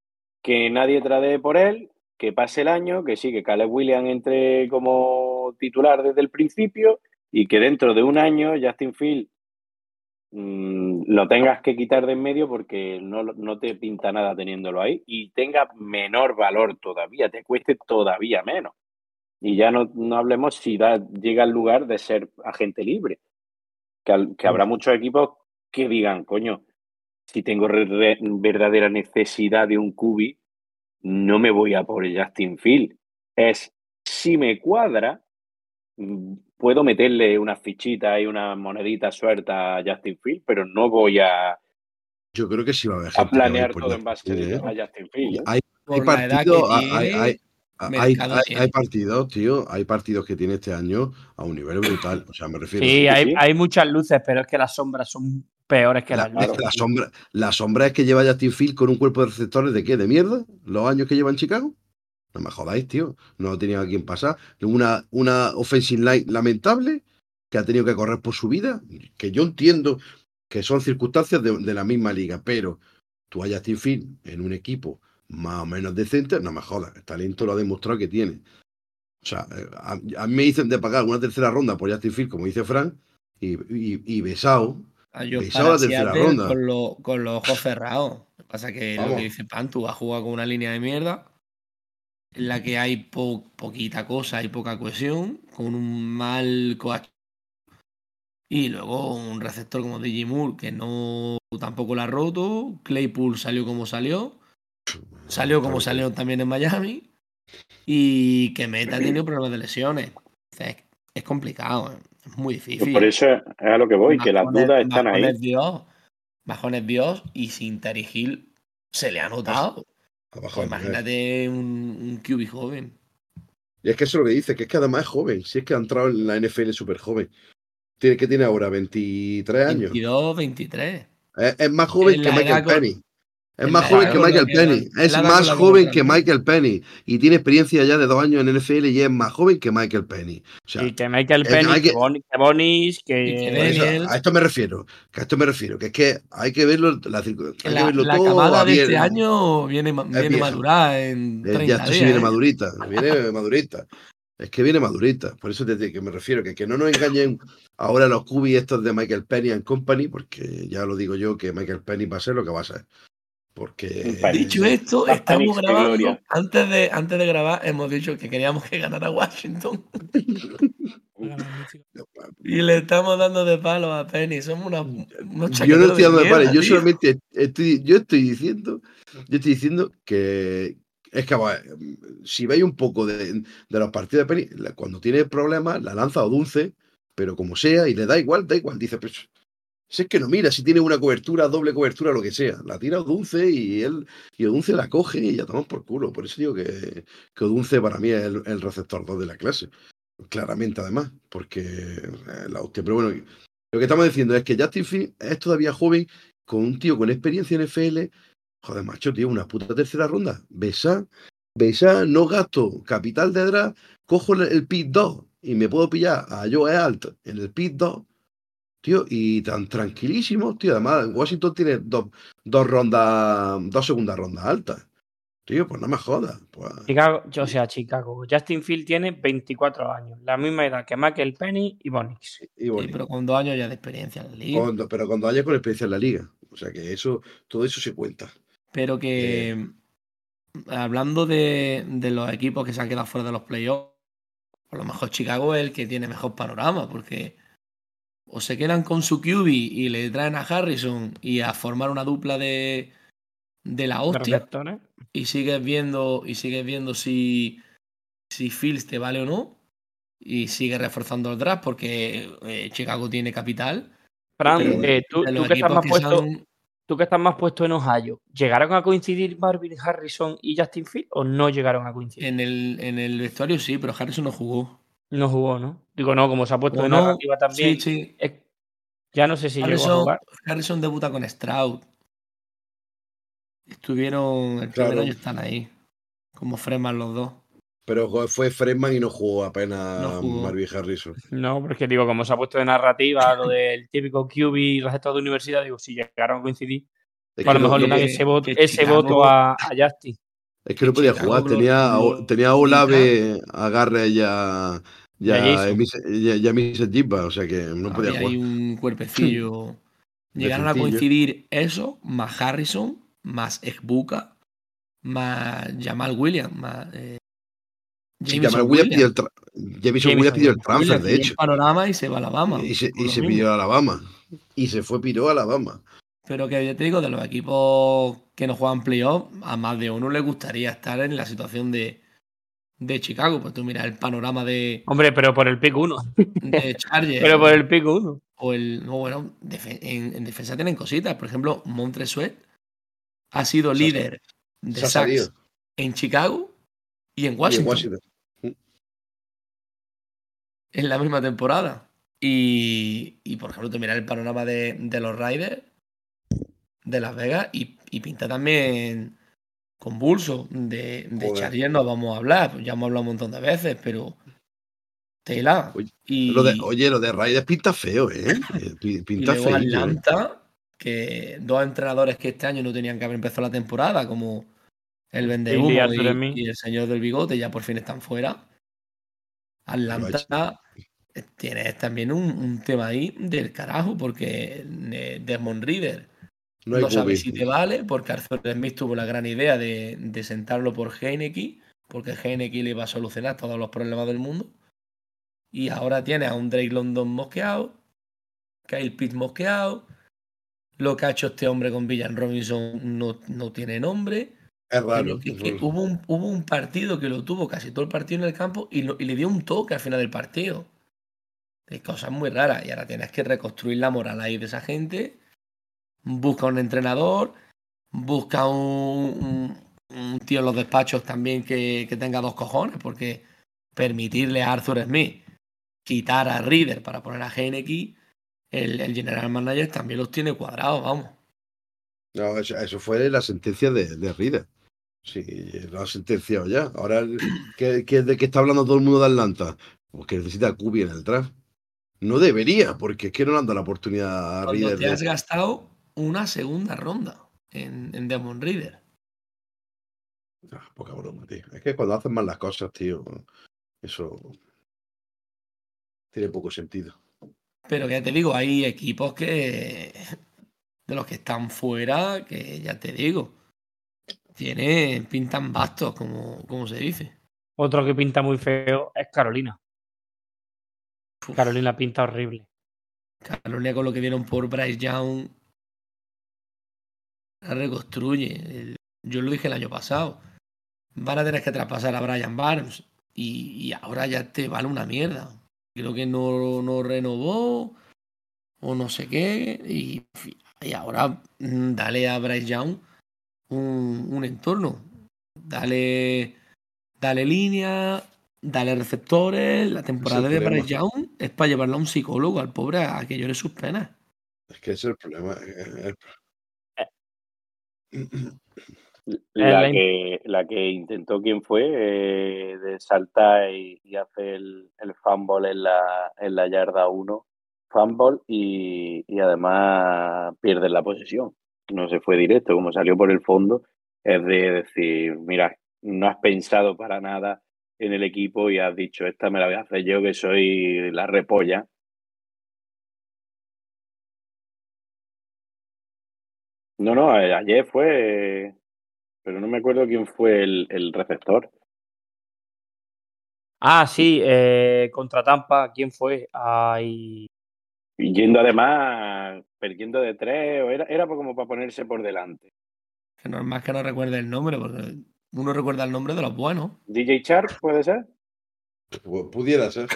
[SPEAKER 3] Que nadie tradee por él, que pase el año, que sí, que Caleb Williams entre como titular desde el principio y que dentro de un año Justin Field mm, lo tengas que quitar de en medio porque no, no te pinta nada teniéndolo ahí y tenga menor valor todavía, te cueste todavía menos. Y ya no, no hablemos si da, llega al lugar de ser agente libre. Que, al- que habrá muchos equipos que digan, coño, si tengo re- re- verdadera necesidad de un cubi, no me voy a por Justin Field. Es, si me cuadra, mm, puedo meterle unas fichitas y unas moneditas sueltas a Justin Field, pero no voy a,
[SPEAKER 2] yo creo que sí va a haber
[SPEAKER 3] a
[SPEAKER 2] gente
[SPEAKER 3] planear todo en base
[SPEAKER 2] ¿eh?
[SPEAKER 3] a Justin Field. ¿eh?
[SPEAKER 2] Hay, partidos, hay,
[SPEAKER 4] tiene,
[SPEAKER 2] hay- hay-
[SPEAKER 4] mercado
[SPEAKER 2] hay-
[SPEAKER 4] tiene.
[SPEAKER 2] hay partidos, tío, hay partidos que tiene este año a un nivel brutal. O sea, me refiero.
[SPEAKER 1] Sí, hay,
[SPEAKER 3] sí.
[SPEAKER 1] hay muchas luces, pero es que las sombras son peores que
[SPEAKER 2] La, la sombra, la sombra es que lleva Justin Field con un cuerpo de receptores de qué, de mierda, los años que lleva en Chicago. No me jodáis, tío. No tenido a quien pasar. Una, una offensive line lamentable que ha tenido que correr por su vida. Que yo entiendo que son circunstancias de, de la misma liga, pero tú a Justin Field en un equipo más o menos decente, no me jodas, el talento lo ha demostrado que tiene. O sea, eh, a, a mí me dicen de pagar una tercera ronda por Justin Field, como dice Frank, y, y, y Besao, La tercera ronda.
[SPEAKER 4] Con, lo- con los ojos cerrados. Lo que pasa es que lo que dice Pantu ha jugado con una línea de mierda en la que hay po- poquita cosa, hay poca cohesión, con un mal coach. Y luego un receptor como DJ Moore que no tampoco la ha roto. Claypool salió como salió. Salió como salió también en Miami. Y que Meta ha tenido problemas de lesiones. O sea, es, es complicado, ¿eh? Es muy difícil.
[SPEAKER 3] por eso es a lo que voy, que las dudas están ahí.
[SPEAKER 4] bajones Dios, bajones Dios y sin Hill se le ha notado.
[SPEAKER 2] abajo.
[SPEAKER 4] Pues imagínate un, un QB joven.
[SPEAKER 2] Y es que eso es lo que dice, que es que además es joven. Si es que ha entrado en la NFL súper joven. Tiene, que tiene ahora? 23 años.
[SPEAKER 4] 22, 23.
[SPEAKER 2] Es, es más joven
[SPEAKER 4] En
[SPEAKER 2] que Michael
[SPEAKER 4] con-
[SPEAKER 2] Penny. Es más joven que Michael Penny. Es más joven que. Michael Penny. Y tiene experiencia ya de dos años en NFL y es más joven que Michael Penny. O sea,
[SPEAKER 1] Y que Michael Penny, que,
[SPEAKER 2] que-
[SPEAKER 1] Boni- que Bonis, que.
[SPEAKER 2] Eso, a esto me refiero. Que a esto me refiero. Que es que hay que verlo, la, hay que
[SPEAKER 4] La,
[SPEAKER 2] verlo
[SPEAKER 4] la
[SPEAKER 2] todo
[SPEAKER 4] camada de este año viene, viene madurada en
[SPEAKER 2] Eh,
[SPEAKER 4] 30
[SPEAKER 2] ya esto sí viene
[SPEAKER 4] ¿eh?
[SPEAKER 2] madurita, viene madurita. Es que viene madurita, por eso te, que me refiero, que, que no nos engañen ahora los cubis estos de Michael Penny and Company, porque ya lo digo yo que Michael Penny va a ser lo que va a ser. Porque
[SPEAKER 3] Penny.
[SPEAKER 4] Dicho esto, estamos grabando. Antes de, antes de grabar, hemos dicho que queríamos que ganara Washington. Y le estamos dando de palo a Penny. Somos unos, unos
[SPEAKER 2] yo no estoy dando de pares, yo solamente estoy, yo estoy diciendo, yo estoy diciendo que es que si veis un poco de, de los partidos de Penny, cuando tiene problemas, la lanza o dulce, pero como sea, y le da igual, da igual, dice, pues si es que no mira, si tiene una cobertura, doble cobertura, lo que sea, la tira Odunce y él, y la coge y ya tomamos por culo. Por eso digo que, que para mí es el, receptor 2 de la clase. Claramente, además, porque eh, la hostia. Pero bueno, lo que estamos diciendo es que Justin Fields es todavía joven, con un tío con experiencia en FL. Joder, macho, tío, una puta tercera ronda. Besa, besa, no gasto capital de draft, cojo el, el pick 2 y me puedo pillar a Joe Alt en el pick 2 tío, y tan tranquilísimos, tío. Además, Washington tiene dos, dos rondas, dos segundas rondas altas. Tío, pues no me jodas. Pues,
[SPEAKER 1] Chicago, yo, o sea, Chicago. Justin Field tiene 24 años, la misma edad que Michael Penny y Bonix.
[SPEAKER 2] y
[SPEAKER 4] Sí,
[SPEAKER 2] bonito.
[SPEAKER 4] pero con dos años ya de experiencia en la liga.
[SPEAKER 2] Cuando- pero cuando haya con experiencia en la liga. O sea que eso, todo eso se cuenta.
[SPEAKER 4] Pero que hablando de, de los equipos que se han quedado fuera de los playoffs, a lo mejor Chicago es el que tiene mejor panorama, porque o se quedan con su QB y le traen a Harrison y a formar una dupla de, de la hostia y sigues viendo y sigues viendo si, si Fields te vale o no y sigues reforzando el draft porque eh, Chicago tiene capital.
[SPEAKER 1] Fran, eh, tú, que estás más
[SPEAKER 4] que
[SPEAKER 1] puesto,
[SPEAKER 4] son-
[SPEAKER 1] tú que estás más puesto en Ohio, ¿llegaron a coincidir Marvin Harrison y Justin Field o no llegaron a coincidir?
[SPEAKER 4] en el, en el vestuario sí, pero Harrison no jugó.
[SPEAKER 1] No jugó, ¿no? Digo, no, como se ha puesto de
[SPEAKER 4] no,
[SPEAKER 1] narrativa también.
[SPEAKER 4] Sí, sí.
[SPEAKER 1] es- ya no sé si llegó a
[SPEAKER 4] Harrison,
[SPEAKER 1] jugar.
[SPEAKER 4] Harrison debuta con Stroud. Estuvieron, el primer
[SPEAKER 2] Claro.
[SPEAKER 4] año están ahí. Como Freeman los dos.
[SPEAKER 2] Pero fue Fredman y no jugó apenas
[SPEAKER 4] No jugó.
[SPEAKER 2] Marvin Harrison.
[SPEAKER 1] No, porque digo, como se ha puesto de narrativa lo del típico QB receptor de universidad, digo, si llegaron a coincidir, a lo mejor le dan ese voto, ese voto a, a Justin.
[SPEAKER 2] Es que no podía
[SPEAKER 4] Chicago
[SPEAKER 2] jugar.
[SPEAKER 4] lo-
[SPEAKER 2] Tenía,
[SPEAKER 4] lo-
[SPEAKER 2] tenía a Olave, Agarre ya.
[SPEAKER 1] Y a
[SPEAKER 2] Ya, ya, ya Jibba, o sea que no podía jugar.
[SPEAKER 4] ahí un cuerpecillo. Llegaron a coincidir eso, más Harrison, más Ekbuka, más Jamal Williams, más. Eh,
[SPEAKER 2] Jamal Williams pidió el, tra- Jameson Williams pidió el transfer,
[SPEAKER 4] Williams
[SPEAKER 2] de hecho.
[SPEAKER 4] panorama y se va a Alabama.
[SPEAKER 2] Y se, y se pidió a Alabama. Y se fue piró a Alabama.
[SPEAKER 4] Pero que yo te digo, de los equipos que no juegan playoff, a más de uno le gustaría estar en la situación de, de Chicago. Pues tú mira el panorama de,
[SPEAKER 1] Hombre, pero por el pick 1.
[SPEAKER 4] de Chargers.
[SPEAKER 1] Pero por el pick 1.
[SPEAKER 4] O el. No, bueno, en, en defensa tienen cositas. Por ejemplo, Montresuet ha sido líder de sacks en Chicago y en
[SPEAKER 2] Y en
[SPEAKER 4] Washington.
[SPEAKER 2] Washington.
[SPEAKER 4] en la misma temporada. Y, y, por ejemplo, tú miras el panorama de, de los Raiders de Las Vegas y, y pinta también convulso. De, de. Chargers no vamos a hablar, ya hemos hablado un montón de veces, pero tela.
[SPEAKER 2] Oye,
[SPEAKER 4] y,
[SPEAKER 2] Lo de, oye, lo de Raiders pinta feo, ¿eh? Eh,
[SPEAKER 4] y
[SPEAKER 2] Pinta
[SPEAKER 4] luego
[SPEAKER 2] feo.
[SPEAKER 4] Atlanta, que dos entrenadores que este año no tenían que haber empezado la temporada, como el Vendehumo y, el señor del bigote, ya por fin están fuera. Atlanta eh, tiene también un, un tema ahí del carajo, porque eh, Desmond Reader
[SPEAKER 2] No
[SPEAKER 4] no sabe
[SPEAKER 2] cubi.
[SPEAKER 4] si te vale, porque Arthur Smith tuvo la gran idea de, de sentarlo por Heineke, porque Heineke le iba a solucionar todos los problemas del mundo. Y ahora tiene a un Drake London mosqueado, Kyle Pitt mosqueado. Lo que ha hecho este hombre con Villan Robinson no, no tiene nombre.
[SPEAKER 2] Es raro.
[SPEAKER 4] Que- que hubo, un, hubo un partido que lo tuvo casi todo el partido en el campo y, lo- y le dio un toque al final del partido. De cosas muy raras. Y ahora tienes que reconstruir la moral ahí de esa gente. Busca un entrenador. Busca un, un- un tío en los despachos también que, que tenga dos cojones. Porque permitirle a Arthur Smith quitar a Reader para poner a Heineke, el, el general manager también los tiene cuadrados, vamos.
[SPEAKER 2] No, eso, eso fue la sentencia de, de Reader. Sí, lo ha sentenciado ya. Ahora, ¿qué, qué- de qué está hablando todo el mundo de Atlanta? Pues que necesita a en el draft. No debería, porque es que no le han dado la oportunidad a
[SPEAKER 4] Cuando
[SPEAKER 2] Reader.
[SPEAKER 4] te
[SPEAKER 2] de-
[SPEAKER 4] has gastado una segunda ronda en, en Demon Reader.
[SPEAKER 2] Ah, poca broma, tío. Es que cuando hacen mal las cosas, tío, eso tiene poco sentido.
[SPEAKER 4] Pero ya te digo, hay equipos que. de los que están fuera, que ya te digo. Tienen, pintan bastos, como, como se dice.
[SPEAKER 1] Otro que pinta muy feo es Carolina.
[SPEAKER 4] Uf,
[SPEAKER 1] Carolina pinta horrible.
[SPEAKER 4] Carolina con lo que dieron por Bryce Young. La reconstruye. El- yo lo dije el año pasado. Van a tener que traspasar a Brian Barnes. Y, y ahora ya te vale una mierda. Creo que no, no renovó. O no sé qué. Y, y ahora mm, dale a Bryce Young un, un entorno. Dale, dale línea. Dale receptores. La temporada de. Bryce Young es para llevarlo a un psicólogo al pobre a que llore sus penas.
[SPEAKER 2] Es que ese es el problema. el-
[SPEAKER 3] La que, la que intentó, ¿quién fue? Eh, de saltar y, y hacer el, el fumble en la, en la yarda 1. Fumble y, y además pierde la posesión. No se fue directo, como salió por el fondo. Es de decir, mira, no has pensado para nada en el equipo y has dicho, esta me la voy a hacer yo que soy la repolla. No, no, eh, ayer fue, pero no me acuerdo quién fue el, el receptor.
[SPEAKER 1] Ah, sí, eh, contra Tampa, ¿quién fue? Ay,
[SPEAKER 3] Y yendo además, perdiendo de tres, o era, era como para ponerse por delante.
[SPEAKER 4] Que normal que no recuerde el nombre, porque uno recuerda el nombre de los buenos.
[SPEAKER 3] DJ Sharp, ¿puede ser?
[SPEAKER 2] pu- pudiera ser.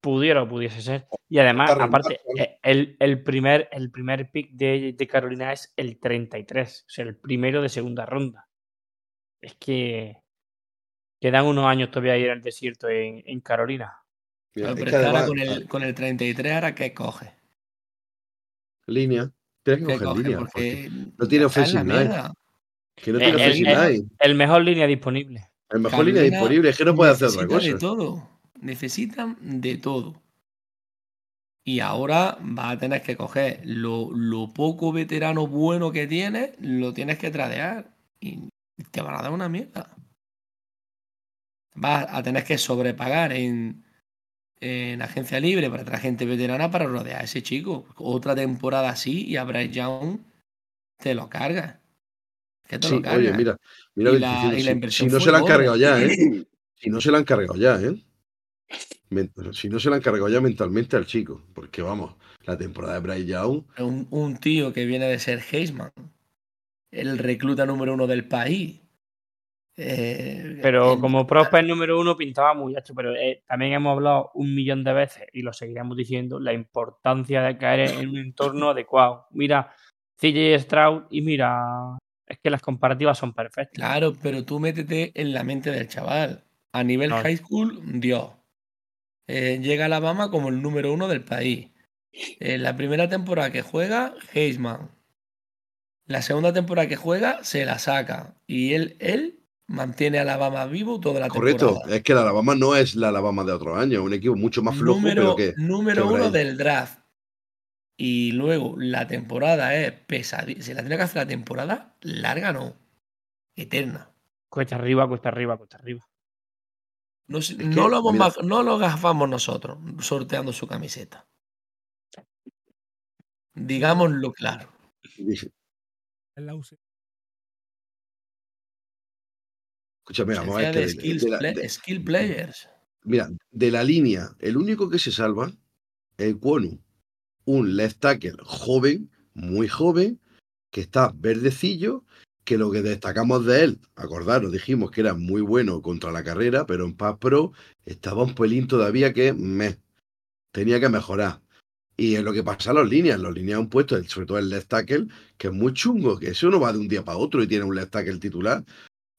[SPEAKER 1] Pudiera o pudiese ser. Y además, aparte, eh, el, el primer, el primer pick de, de Carolina es el 33, o sea, el primero de segunda ronda. Es que quedan unos años todavía ahí en el desierto en, en Carolina.
[SPEAKER 4] Pero
[SPEAKER 2] es que
[SPEAKER 4] ahora con el, con el 33, ¿ahora qué coge?
[SPEAKER 2] línea. Tienes que
[SPEAKER 4] ¿Qué
[SPEAKER 2] coger
[SPEAKER 4] coge?
[SPEAKER 2] línea.
[SPEAKER 4] Porque
[SPEAKER 2] no tiene offensive line. Que no
[SPEAKER 1] Eh,
[SPEAKER 2] tiene
[SPEAKER 1] el-
[SPEAKER 2] offensive
[SPEAKER 1] el-
[SPEAKER 2] line.
[SPEAKER 1] El mejor línea disponible.
[SPEAKER 2] El mejor línea disponible. Es que no puede hacer otra
[SPEAKER 4] Necesita de
[SPEAKER 2] cosa.
[SPEAKER 4] todo. Necesitan de todo. Y ahora vas a tener que coger lo, lo poco veterano bueno que tienes, lo tienes que tradear. Y te van a dar una mierda. Vas a tener que sobrepagar en, en agencia libre para traer gente veterana para rodear a ese chico. Otra temporada así y a Bryce Young te lo cargas. Que te
[SPEAKER 2] Sí,
[SPEAKER 4] lo cargas.
[SPEAKER 2] oye, mira, mira
[SPEAKER 4] Y la- y
[SPEAKER 2] Si-
[SPEAKER 4] inversión
[SPEAKER 2] si, no se la han cargado ya, ¿eh? Si no se la han cargado ya, ¿eh? Si no se la han cargado ya mentalmente al chico. Porque vamos, la temporada de Bryce Young.
[SPEAKER 4] un, un tío que viene de ser Heisman, el recluta número uno del país. Eh,
[SPEAKER 1] Pero
[SPEAKER 4] el-
[SPEAKER 1] como prospect número uno pintaba muy hacho, pero eh, también hemos hablado un millón de veces y lo seguiremos diciendo, la importancia de caer en un entorno adecuado. Mira, CJ Stroud y mira, es que las comparativas son perfectas.
[SPEAKER 4] Claro, pero tú métete en la mente del chaval. A nivel
[SPEAKER 1] No.
[SPEAKER 4] high school, Dios. Eh, llega a Alabama como el número uno del país. En la primera temporada que juega, Heisman. La segunda temporada que juega, se la saca. Y él, él mantiene a Alabama vivo toda la
[SPEAKER 2] Correcto,
[SPEAKER 4] temporada.
[SPEAKER 2] es que la Alabama no es la Alabama de otros años, es un equipo mucho más flojo,
[SPEAKER 4] número
[SPEAKER 2] pero que.
[SPEAKER 4] número
[SPEAKER 2] que
[SPEAKER 4] uno del draft. Y luego la temporada es pesadilla. Si la tiene que hacer la temporada, larga no. Eterna.
[SPEAKER 1] Cuesta arriba, cuesta arriba, cuesta arriba.
[SPEAKER 4] No, sé-
[SPEAKER 2] Es que,
[SPEAKER 4] no lo,
[SPEAKER 2] mira.
[SPEAKER 4] ma- no lo gafamos nosotros sorteando su camiseta. Digámoslo claro.
[SPEAKER 2] Escúchame, vamos a ver
[SPEAKER 4] de,
[SPEAKER 2] que de-
[SPEAKER 4] skills
[SPEAKER 2] de la-
[SPEAKER 4] play-
[SPEAKER 2] de-
[SPEAKER 4] skill players.
[SPEAKER 2] Mira, de la línea, el único que se salva es Kwonu, un left tackle joven, muy joven, que está verdecillo, que lo que destacamos de él, acordaros, dijimos que era muy bueno contra la carrera, pero en Pass Pro estaba un pelín todavía que me tenía que mejorar. Y es lo que pasa a las líneas, las líneas han puesto, el- sobre todo el left tackle, que es muy chungo, que eso no va de un día para otro y tiene un left tackle titular.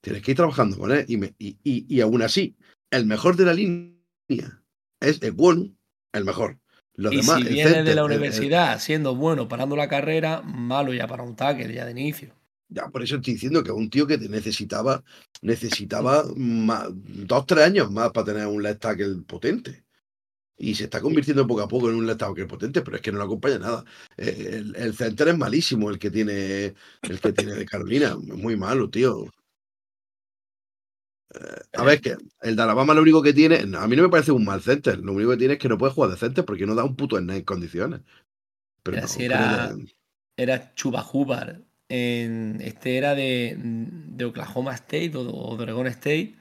[SPEAKER 2] Tienes que ir trabajando con él. Y, me- y, y- y aún así, el mejor de la línea es Ekwonu, el mejor. Los
[SPEAKER 4] Y
[SPEAKER 2] demás,
[SPEAKER 4] si
[SPEAKER 2] el
[SPEAKER 4] viene de la
[SPEAKER 2] el- el-
[SPEAKER 4] universidad siendo bueno parando la carrera, malo ya para un tackle ya de inicio.
[SPEAKER 2] Ya por eso estoy diciendo que es un tío que te necesitaba, necesitaba más- dos, tres años más para tener un left tackle potente. Y se está convirtiendo poco a poco en un left tackle potente, pero es que no lo acompaña nada. Eh, El, el center es malísimo, el que tiene, el que tiene de Carolina. Es muy malo, tío. Eh, a ver, que el de Alabama lo único que tiene, a mí no me parece un mal center. Lo único que tiene es que no puede jugar de center porque no da un puto en condiciones. Pero
[SPEAKER 4] Mira,
[SPEAKER 2] no,
[SPEAKER 4] si era- Era Chuba. En, este era de, de Oklahoma State o de, o de Oregon State.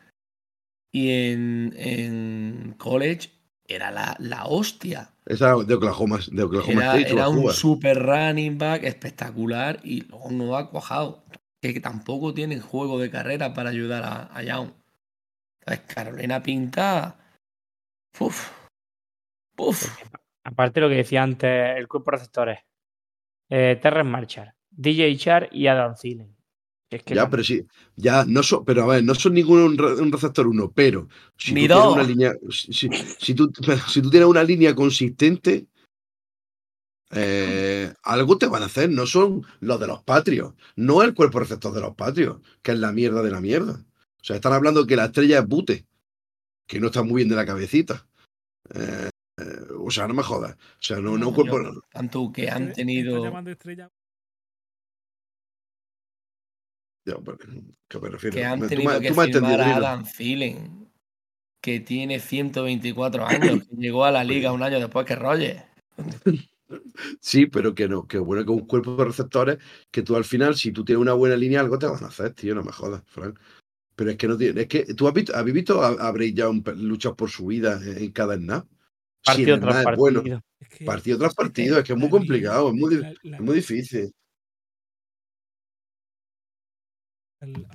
[SPEAKER 4] Y en, en college era la, la hostia.
[SPEAKER 2] esa de Oklahoma, de Oklahoma
[SPEAKER 4] Era,
[SPEAKER 2] State.
[SPEAKER 4] era un super running back espectacular y luego no ha cuajado. Que tampoco tienen juego de carrera para ayudar a, a Young. Entonces, Carolina pinta. Uf. Uf.
[SPEAKER 1] Aparte de lo que decía antes, el cuerpo de receptores. Eh, Terrence Marchar, DJ Char y Adam Thielen. Es que
[SPEAKER 2] Ya,
[SPEAKER 1] tam-
[SPEAKER 2] pero sí, ya no son, pero a ver, no son ningún un, re- un receptor uno, pero si
[SPEAKER 4] Ni
[SPEAKER 2] tú tienes
[SPEAKER 4] dos.
[SPEAKER 2] una línea, si, si- si tú, si tú tienes una línea consistente, eh, algo te van a hacer, no son los de los patrios, no el cuerpo receptor de los patrios, que es la mierda de la mierda. O sea, están hablando que la estrella es Bute, que no está muy bien de la cabecita. Eh, eh, o sea, no me jodas. O sea, no, no
[SPEAKER 4] No,
[SPEAKER 2] cuerpo.
[SPEAKER 4] yo- Tanto que han tenido.
[SPEAKER 2] Ya, ¿qué me refiero?
[SPEAKER 4] que han
[SPEAKER 2] tú
[SPEAKER 4] tenido
[SPEAKER 2] me-
[SPEAKER 4] que
[SPEAKER 2] tú
[SPEAKER 4] firmar
[SPEAKER 2] entendido,
[SPEAKER 4] a. Adam Thielen, que tiene 124 años, que llegó a la liga un año después que Roger.
[SPEAKER 2] Sí, pero que no, que bueno que un cuerpo de receptores que tú al final, si tú tienes una buena línea, algo te van a hacer, tío, no me jodas, Frank. Pero es que no tiene, es que tú has visto, ¿habéis visto a, a Bray Young pe- luchar por su vida en, en cada snap? Si
[SPEAKER 1] partido tras partido.
[SPEAKER 2] bueno,
[SPEAKER 5] Es que
[SPEAKER 2] partido tras partido, es que es muy complicado, es muy, di-
[SPEAKER 5] la- la-
[SPEAKER 2] es muy difícil.
[SPEAKER 5] El-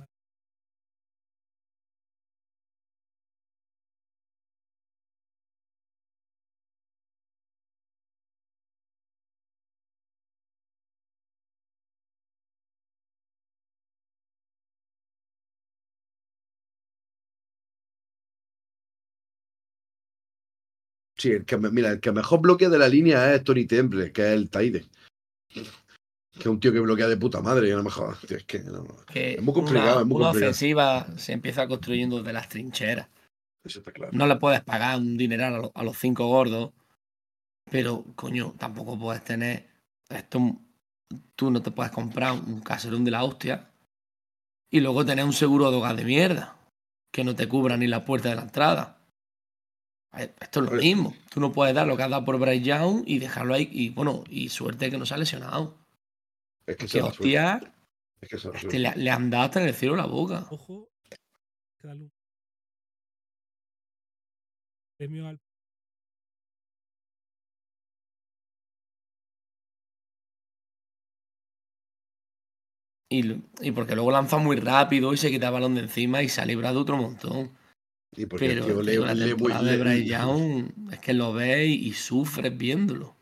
[SPEAKER 2] Sí, el que, mira, el que mejor bloquea de la línea es Tony Temple, que es el Taide. Que es un tío que bloquea de puta madre, que no me jodas. tío, es que no,
[SPEAKER 4] Que
[SPEAKER 2] Es muy complicado,
[SPEAKER 4] una,
[SPEAKER 2] es muy
[SPEAKER 4] una
[SPEAKER 2] complicado.
[SPEAKER 4] ofensiva se empieza construyendo desde las trincheras.
[SPEAKER 2] eso está claro.
[SPEAKER 4] No le puedes pagar un dineral a, lo- a los cinco gordos, pero coño, tampoco puedes tener esto. Tú no te puedes comprar un caserón de la hostia y luego tener un seguro de hogar de mierda que no te cubra ni la puerta de la entrada. Eh, Esto es lo mismo. Tú no puedes dar lo que has dado por Bryce Young y dejarlo ahí. Y bueno, y suerte que no se ha lesionado.
[SPEAKER 2] Es que se
[SPEAKER 4] hostia,
[SPEAKER 2] es que se la
[SPEAKER 4] este le, le han dado hasta en el cielo la boca.
[SPEAKER 5] Ojo. Premio al.
[SPEAKER 4] Y, y porque luego lanza muy rápido y se quita el balón de encima y se ha librado otro montón.
[SPEAKER 2] Y porque el
[SPEAKER 4] Pero
[SPEAKER 2] tío le-
[SPEAKER 4] tío, la
[SPEAKER 2] le-
[SPEAKER 4] temporada
[SPEAKER 2] le-
[SPEAKER 4] de Bryce Young es que lo ves y, y sufres viéndolo.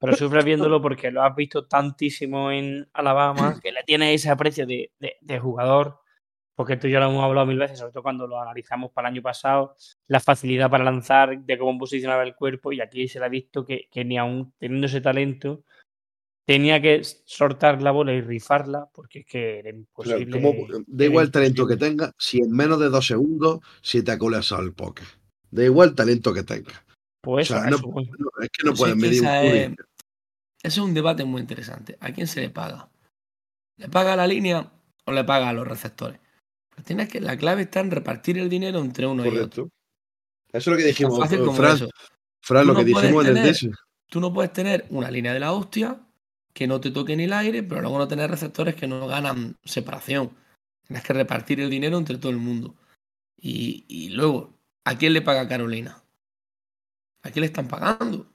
[SPEAKER 1] Pero sufres viéndolo porque lo has visto tantísimo en Alabama que le tienes ese aprecio de, de- de jugador. Porque tú y yo lo hemos hablado mil veces, sobre todo cuando lo analizamos para el año pasado, la facilidad para lanzar, de cómo posicionaba el cuerpo, y aquí se le ha visto que, que ni aún teniendo ese talento, tenía que soltar la bola y rifarla porque es que era
[SPEAKER 2] Claro,
[SPEAKER 1] imposible.
[SPEAKER 2] como- da igual el talento que tenga, si en menos de dos segundos se te ha colapsado el poker. Da igual el talento que tenga.
[SPEAKER 1] Pues
[SPEAKER 2] O sea, no- es que no
[SPEAKER 4] que
[SPEAKER 2] medir un Curry.
[SPEAKER 4] es- Ese es un debate muy interesante. ¿A quién se le paga? ¿Le paga a la línea o le paga a los receptores? Pues tienes que, la clave está en repartir el dinero entre uno y otro.
[SPEAKER 2] Eso es lo que dijimos,
[SPEAKER 4] como
[SPEAKER 2] Fran,
[SPEAKER 4] eso.
[SPEAKER 2] Fran, lo
[SPEAKER 4] no
[SPEAKER 2] que dijimos en el
[SPEAKER 4] tener-. Tú no puedes tener una línea de la hostia que no te toque ni el aire, pero luego no tener receptores que no ganan separación. Tienes que repartir el dinero entre todo el mundo. Y, y luego, ¿a quién le paga Carolina? ¿A quién le están pagando?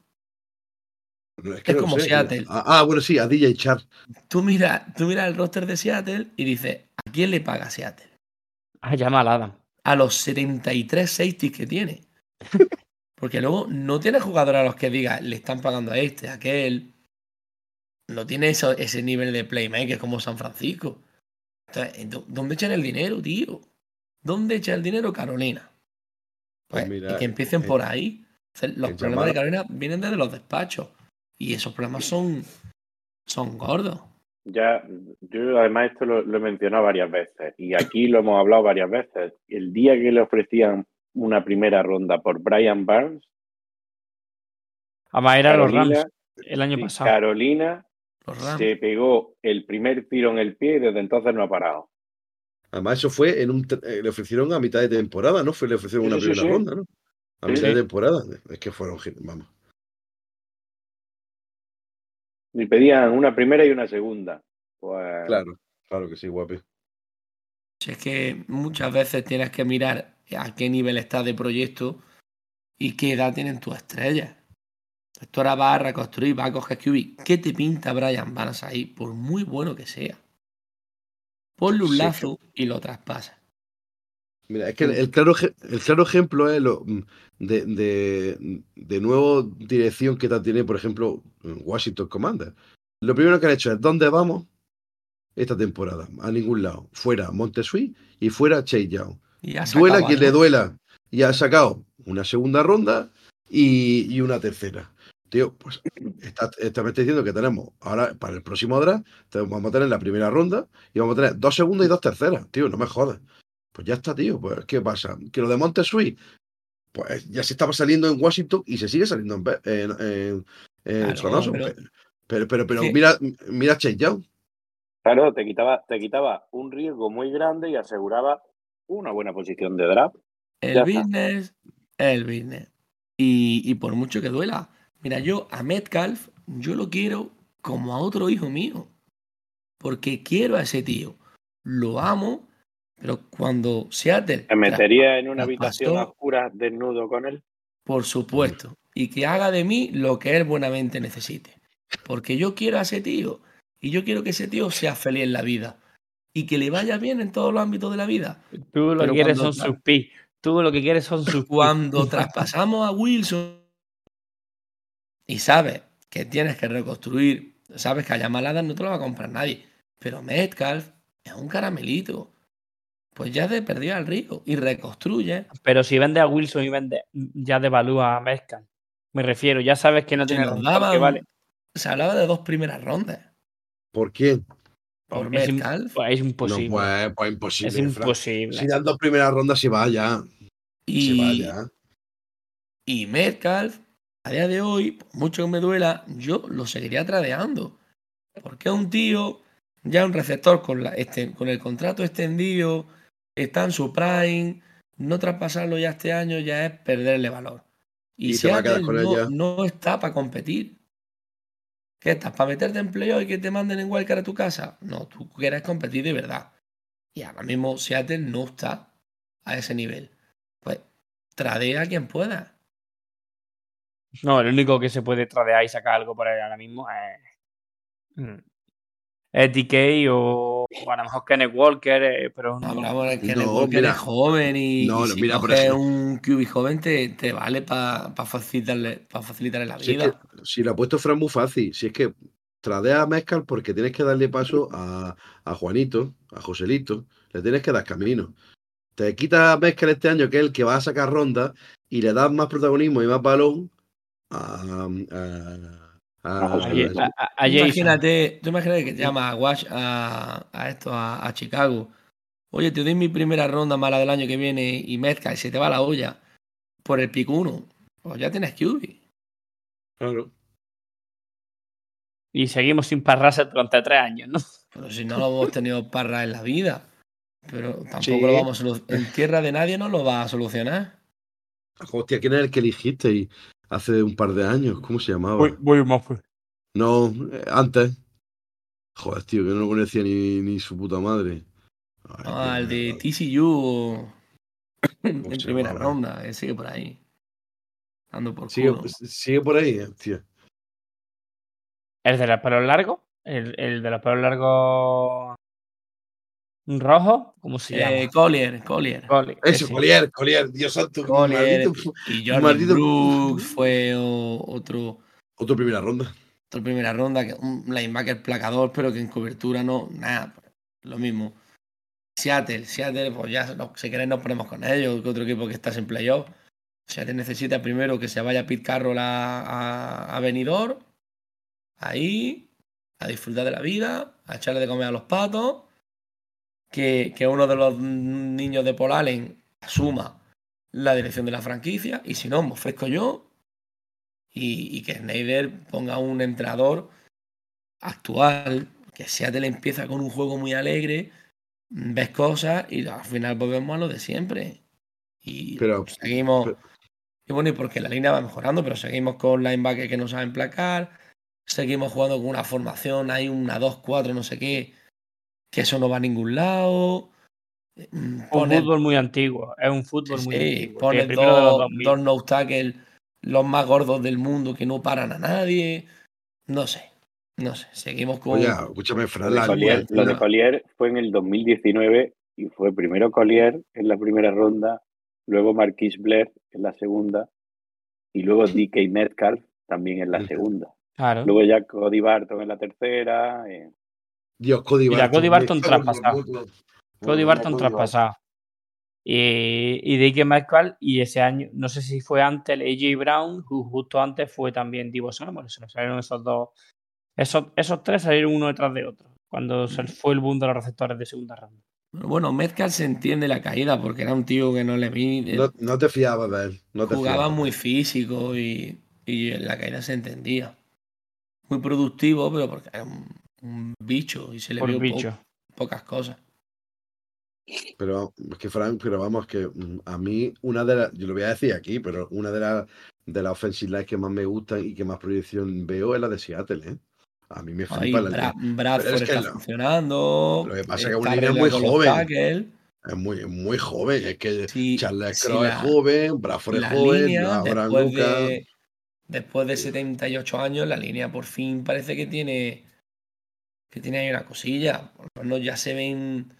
[SPEAKER 2] No,
[SPEAKER 4] es
[SPEAKER 2] no
[SPEAKER 4] como
[SPEAKER 2] sé.
[SPEAKER 4] Seattle.
[SPEAKER 2] Ah, ah, bueno, sí, a DJ Char.
[SPEAKER 4] Tú miras tú mira el roster de Seattle y dices, ¿a quién le paga Seattle?
[SPEAKER 1] Ah, llama al Adam.
[SPEAKER 4] A los 73 safeties que tiene. Porque luego no tiene jugadores a los que diga, le están pagando a este, a aquel. No tiene eso- ese nivel de playmaker como San Francisco. Entonces, ¿dó- ¿dónde echan el dinero, tío? ¿Dónde echa el dinero Carolina?
[SPEAKER 2] Pues
[SPEAKER 4] Pues,
[SPEAKER 2] mira,
[SPEAKER 4] y que empiecen
[SPEAKER 2] eh,
[SPEAKER 4] por ahí. Los problemas de Carolina vienen desde los despachos. Y esos problemas son, son gordos.
[SPEAKER 3] Ya, yo además esto lo, lo he mencionado varias veces y aquí lo hemos hablado varias veces. El día que le ofrecían una primera ronda por Brian Barnes,
[SPEAKER 1] Además, era los Rams el año pasado.
[SPEAKER 3] Carolina se pegó el primer tiro en el pie y desde entonces no ha parado.
[SPEAKER 2] Además, eso fue en un. eh, le ofrecieron a mitad de temporada, ¿no? Fue, le ofrecieron
[SPEAKER 3] Sí,
[SPEAKER 2] una
[SPEAKER 3] sí,
[SPEAKER 2] primera
[SPEAKER 3] sí.
[SPEAKER 2] ronda, ¿no? A
[SPEAKER 3] Sí,
[SPEAKER 2] mitad de temporada. Es que fueron. Vamos.
[SPEAKER 3] Y pedían una primera y una segunda. Pues
[SPEAKER 2] Claro, claro que sí, guapi.
[SPEAKER 4] Si es que muchas veces tienes que mirar a qué nivel estás de proyecto y qué edad tienen tus estrellas. Esto ahora va a reconstruir, va a coger QB. ¿Qué te pinta Brian Barnes ahí? Por muy bueno que sea. Ponle un
[SPEAKER 2] Sí,
[SPEAKER 4] lazo y lo traspasa.
[SPEAKER 2] Mira, es que el, claro, el claro ejemplo es lo, mm, de, de, de nuevo dirección que tiene, por ejemplo, Washington Commander. Lo primero que han hecho es ¿dónde vamos esta temporada? A ningún lado. Fuera Montesui y fuera Chase Young. Duela quien le duela. Y ha sacado una segunda ronda y, y una tercera. Tío, pues está, está- me está diciendo que tenemos ahora para el próximo draft, vamos a tener la primera ronda y vamos a tener dos segundas y dos terceras. Tío, no me jodas. Pues ya está, tío. Pues, ¿qué pasa? Que lo de Montesui, pues ya se estaba saliendo en Washington y se sigue saliendo en, en, en, en
[SPEAKER 4] Claro,
[SPEAKER 2] Sonoso.
[SPEAKER 4] pero-
[SPEAKER 2] Pe- Pero, pero, mira, mira Chase Young.
[SPEAKER 3] claro, te quitaba, te quitaba un riesgo muy grande y aseguraba una buena posición de draft.
[SPEAKER 4] El
[SPEAKER 3] Ya
[SPEAKER 4] business es el business. Y, y por mucho que duela. Mira, yo a Metcalf, yo lo quiero como a otro hijo mío. Porque quiero a ese tío. Lo amo, pero cuando Seattle.
[SPEAKER 3] ¿Te metería en una habitación oscura desnudo con él?
[SPEAKER 4] Por supuesto. Y que haga de mí lo que él buenamente necesite. Porque yo quiero a ese tío. Y yo quiero que ese tío sea feliz en la vida. Y que le vaya bien en todos los ámbitos de la vida.
[SPEAKER 1] Tú lo
[SPEAKER 4] Pero
[SPEAKER 1] que quieres son sus pi. Tú lo que quieres son sus pi.
[SPEAKER 4] Cuando traspasamos a Wilson y sabes que tienes que reconstruir, sabes que a Yamalada no te lo va a comprar nadie, pero Metcalf es un caramelito. Pues ya te perdió al río y reconstruye.
[SPEAKER 1] Pero si vende a Wilson y vende, ya devalúa a Metcalf. Me refiero, ya sabes que no
[SPEAKER 4] Se
[SPEAKER 1] tiene
[SPEAKER 4] daban-
[SPEAKER 1] que vale.
[SPEAKER 4] Se hablaba de dos primeras rondas
[SPEAKER 2] ¿Por quién?
[SPEAKER 4] por
[SPEAKER 1] Es, pues es
[SPEAKER 2] No,
[SPEAKER 1] imposible.
[SPEAKER 2] pues, pues imposible.
[SPEAKER 1] es imposible.
[SPEAKER 2] Si dan dos primeras rondas, se va ya. Se va
[SPEAKER 4] y,
[SPEAKER 2] ya.
[SPEAKER 4] y Metcalf, a día de hoy, por mucho que me duela, yo lo seguiría tradeando. Porque es un tío, ya un receptor con, la, este, con el contrato extendido, está en su prime, no traspasarlo ya este año ya es perderle valor. Y,
[SPEAKER 2] Y
[SPEAKER 4] Seattle
[SPEAKER 2] con
[SPEAKER 4] no, está para competir. ¿Qué estás? ¿Para meterte en playoff y que te manden en wildcard a tu casa? No, tú quieres competir de verdad. Y ahora mismo Seattle no está a ese nivel. Pues tradea a quien pueda.
[SPEAKER 1] No, el único que se puede tradear y sacar algo por ahí ahora mismo es. Es DK o, o a lo mejor Kenneth Walker, eh, pero
[SPEAKER 4] No,
[SPEAKER 1] no.
[SPEAKER 4] es que
[SPEAKER 2] No,
[SPEAKER 4] Walker
[SPEAKER 2] mira.
[SPEAKER 4] es joven y,
[SPEAKER 2] No,
[SPEAKER 4] y
[SPEAKER 2] no,
[SPEAKER 4] si
[SPEAKER 2] mira, por
[SPEAKER 4] coges
[SPEAKER 2] ejemplo.
[SPEAKER 4] un QB joven te, te vale para facilitarle, pa facilitarle la
[SPEAKER 2] Si, es
[SPEAKER 4] vida.
[SPEAKER 2] que, si lo ha puesto Fran muy fácil, si es que tradea a Mezcal porque tienes que darle paso a, a Juanito, a Joselito, le tienes que dar camino. Te quitas a Mezcal este año, que es el que va a sacar ronda, y le das más protagonismo y más balón a, a, a-
[SPEAKER 3] A
[SPEAKER 1] A,
[SPEAKER 3] Jason.
[SPEAKER 1] a- a- a
[SPEAKER 4] Tú
[SPEAKER 1] Jason.
[SPEAKER 4] Imagínate, tú imagínate que te llama a Wash a, a esto, a, a Chicago. Oye, te doy mi primera ronda mala del año que viene y mezcla y se te va la olla por el pick 1. Pues ya tienes QB.
[SPEAKER 2] Claro.
[SPEAKER 1] Y seguimos sin Parrasa durante tres años, ¿no?
[SPEAKER 4] Pero si no lo hemos tenido parra en la vida. Pero tampoco
[SPEAKER 2] Sí.
[SPEAKER 4] lo vamos a solucionar. En tierra de nadie no lo va a solucionar.
[SPEAKER 2] Hostia, ¿quién es el que eligisteis hace un par de años? ¿Cómo se llamaba?
[SPEAKER 1] Voy, voy más pues.
[SPEAKER 2] No, eh, antes. Joder, tío, que no lo conocía ni, ni su puta madre. Ay,
[SPEAKER 4] Ah, el de. TCU en
[SPEAKER 2] ¿Cómo se
[SPEAKER 4] primera
[SPEAKER 2] llamaba?
[SPEAKER 4] ronda. Él sigue por ahí. Dando por
[SPEAKER 2] Sigue,
[SPEAKER 4] culo.
[SPEAKER 2] sigue por ahí, eh, tío.
[SPEAKER 1] ¿El de los pelos largos? ¿El, el de los pelos largos rojos? ¿Cómo se llama?
[SPEAKER 4] Eh, Collier, Collier.
[SPEAKER 1] Coli-
[SPEAKER 2] Eso. Collier, Collier, Dios santo.
[SPEAKER 4] Collier
[SPEAKER 2] maldito-
[SPEAKER 4] y Jordan
[SPEAKER 2] maldito-
[SPEAKER 4] Brooks fue otro,
[SPEAKER 2] Otra primera ronda.
[SPEAKER 4] otra primera ronda, que un linebacker placador, pero que en cobertura no, nada, lo mismo. Seattle, Seattle, pues ya no- si queréis nos ponemos con ellos, que otro equipo que estás en playoff. Seattle necesita primero que se vaya Pete Carroll a, a, a Benidorm, ahí, a disfrutar de la vida, a echarle de comer a los patos, que, que uno de los niños de Paul Allen asuma la dirección de la franquicia, y si no, me ofrezco yo, y, y que Snyder ponga un entrenador actual, que Seattle empieza con un juego muy alegre, ves cosas y al final volvemos a lo de siempre. Y
[SPEAKER 2] Pero-
[SPEAKER 4] seguimos.
[SPEAKER 2] pero-
[SPEAKER 4] y bueno, y porque la línea va mejorando, pero seguimos con linebackers que no saben placar, seguimos jugando con una formación, hay una 2-4, no sé qué, que eso no va a ningún lado. Mm,
[SPEAKER 1] Un fútbol muy antiguo. Es un fútbol muy
[SPEAKER 4] Sí,
[SPEAKER 1] antiguo. primero de los
[SPEAKER 4] dos,
[SPEAKER 1] 2000.
[SPEAKER 4] dos no tackle, los más gordos del mundo que no paran a nadie. No sé, no sé. Seguimos con.
[SPEAKER 2] Oye, escúchame, Fran,
[SPEAKER 3] Lo de, Collier,
[SPEAKER 2] línea,
[SPEAKER 3] lo de
[SPEAKER 2] tío.
[SPEAKER 3] Collier fue en el 2019 y fue primero Collier en la primera ronda, luego Marquis Blair en la segunda y luego DK Metcalf también en la segunda.
[SPEAKER 1] Claro.
[SPEAKER 3] Luego ya Cody Barton en la tercera. eh,
[SPEAKER 2] Dios, Cody
[SPEAKER 1] Mira,
[SPEAKER 2] Barton.
[SPEAKER 1] Cody Barton traspasado. Cody Barton
[SPEAKER 2] Cody
[SPEAKER 1] traspasado. Y, y Dike Metcalf, y ese año, no sé si fue antes el AJ Brown, ju- justo antes fue también Divo Samuel. Se nos salieron esos dos. Esos, esos tres salieron uno detrás de otro. Cuando se fue el boom de los receptores de segunda ronda.
[SPEAKER 4] Bueno, Metcalf se entiende la caída porque era un tío que no le vi.
[SPEAKER 2] No, no te fiabas de él. No te
[SPEAKER 4] jugaba
[SPEAKER 2] fiabas.
[SPEAKER 4] muy físico y, y en la caída se entendía. Muy productivo, pero porque era un, un bicho y se le
[SPEAKER 1] Por
[SPEAKER 4] vio po-
[SPEAKER 1] bicho.
[SPEAKER 4] pocas cosas.
[SPEAKER 2] Pero es que Frank, pero vamos, que mm, a mí una de las, yo lo voy a decir aquí, pero una de las de las offensive lines que más me gustan y que más proyección veo es la de Seattle, ¿eh? A mí me
[SPEAKER 4] Ahí
[SPEAKER 2] flipa la
[SPEAKER 4] Bra-
[SPEAKER 2] línea.
[SPEAKER 4] Bradford
[SPEAKER 2] Pero es que
[SPEAKER 4] está
[SPEAKER 2] lo-
[SPEAKER 4] funcionando.
[SPEAKER 2] lo que pasa es que es una línea muy
[SPEAKER 4] con los
[SPEAKER 2] joven. Es muy, muy joven, es que
[SPEAKER 4] Sí,
[SPEAKER 2] Charles
[SPEAKER 4] sí,
[SPEAKER 2] es joven, Bradford es joven,
[SPEAKER 4] línea, después
[SPEAKER 2] Lucas.
[SPEAKER 4] de, después de 78 años, la línea por fin parece que tiene que tiene ahí una cosilla. Por lo menos ya se ven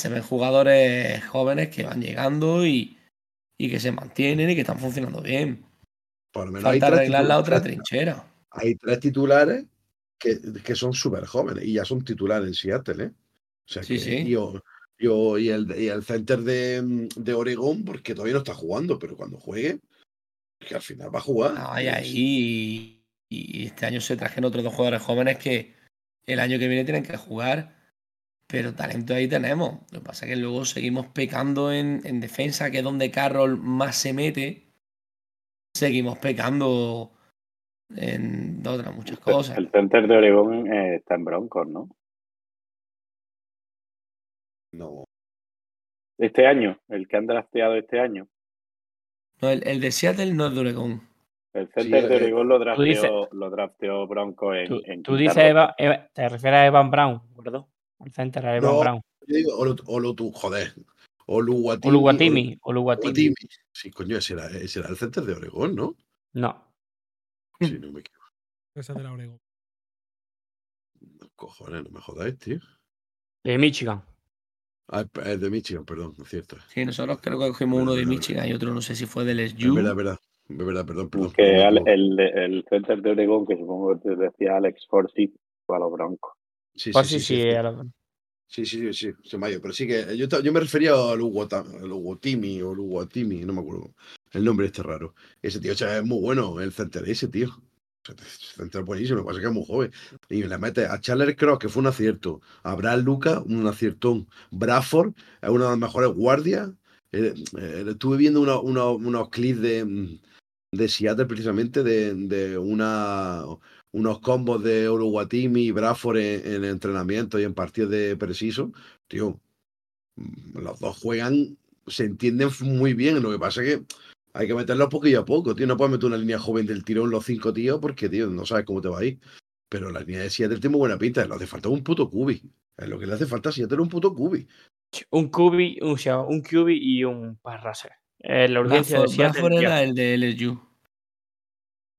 [SPEAKER 4] se ven jugadores jóvenes que van llegando y, y que se mantienen y que están funcionando bien.
[SPEAKER 2] Por lo menos hay
[SPEAKER 4] Falta arreglar la otra trinchera.
[SPEAKER 2] hay tres titulares que, que son súper jóvenes y ya son titulares en Seattle, ¿eh? O sea
[SPEAKER 4] Sí,
[SPEAKER 2] que,
[SPEAKER 4] sí.
[SPEAKER 2] Y, o- y el, y el center de, de Oregón, porque todavía no está jugando, pero cuando juegue, que al final va a jugar.
[SPEAKER 4] Ay, ahí y, y este año se trajeron otros dos jugadores jóvenes que el año que viene tienen que jugar. Pero talento ahí tenemos. Lo que pasa es que luego seguimos pecando en, en defensa, que es donde Carroll más se mete. Seguimos pecando en otras muchas cosas.
[SPEAKER 3] El center de Oregón eh, está en Broncos, ¿no?
[SPEAKER 2] No,
[SPEAKER 3] Este año, el que han drafteado este año.
[SPEAKER 4] No, el, el de Seattle no es de Oregón.
[SPEAKER 3] El center de
[SPEAKER 2] eh,
[SPEAKER 3] Oregón lo
[SPEAKER 1] tú dices-
[SPEAKER 3] drafteó, lo drafteó Broncos en,
[SPEAKER 1] Tú,
[SPEAKER 3] en
[SPEAKER 1] tú dices,
[SPEAKER 3] ronda.
[SPEAKER 1] Eva- Eva- te refieres a Evan Brown, ¿verdad? El center a Evan
[SPEAKER 2] No.
[SPEAKER 1] Brown.
[SPEAKER 2] yo digo Olu, Olu- tú, joder. Oluwatimi.
[SPEAKER 1] Oluwatimi. Oluwatimi.
[SPEAKER 2] Sí, coño, ese era, ese era el center de Oregón, ¿no?
[SPEAKER 1] No.
[SPEAKER 2] Sí, no me equivoco.
[SPEAKER 5] Esa de la Oregón.
[SPEAKER 2] Cojones, no me jodáis, tío.
[SPEAKER 1] De Michigan.
[SPEAKER 2] Ah, es de Michigan, perdón, es cierto.
[SPEAKER 4] Sí, nosotros creo que cogimos uno de
[SPEAKER 2] Verdad,
[SPEAKER 4] Michigan y otro no sé si fue del
[SPEAKER 2] Es
[SPEAKER 4] SU.
[SPEAKER 2] verdad, es verdad. Es verdad, perdón, perdón.
[SPEAKER 3] Que al-
[SPEAKER 2] equivoco.
[SPEAKER 3] el, el center de Oregón, que supongo que te decía Alex Forsyth, fue a los Broncos.
[SPEAKER 2] Sí,
[SPEAKER 1] Pues
[SPEAKER 2] sí,
[SPEAKER 1] sí,
[SPEAKER 2] sí,
[SPEAKER 1] sí.
[SPEAKER 2] sí,
[SPEAKER 1] a lo-
[SPEAKER 2] sí, sí, sí, sí, ido. Pero sí que yo, yo me refería al Oluwatimi o Oluwatimi, no me acuerdo el nombre este raro. Ese tío o sea, es muy bueno, el center ese tío. Central buenísimo, lo que pasa es que es muy joven. Y le mete a Charles Cross, que fue un acierto. A Brad Lucas, un aciertón. Bradford es una de las mejores guardias. Eh, eh, estuve viendo una- una- unos clips de, mm, de Seattle precisamente de, de una, unos combos de Uruguatimi y Bradford en, en entrenamiento y en partidos de preciso. Tío, mm, los dos juegan, se entienden muy bien. Lo que pasa es que hay que meterlos poquillo a poco, tío. No puedes meter una línea joven del tirón los cinco tíos porque, tío, no sabes cómo te va a ir. Pero la línea de Seattle tiene muy buena pinta. Le hace falta un puto cubi. Es lo que le hace falta a Seattle un puto cubi.
[SPEAKER 1] Un QB, un, un QB y un pass rusher. Eh, la urgencia de
[SPEAKER 4] Bradford,
[SPEAKER 1] Seattle,
[SPEAKER 4] Bradford era el de LSU.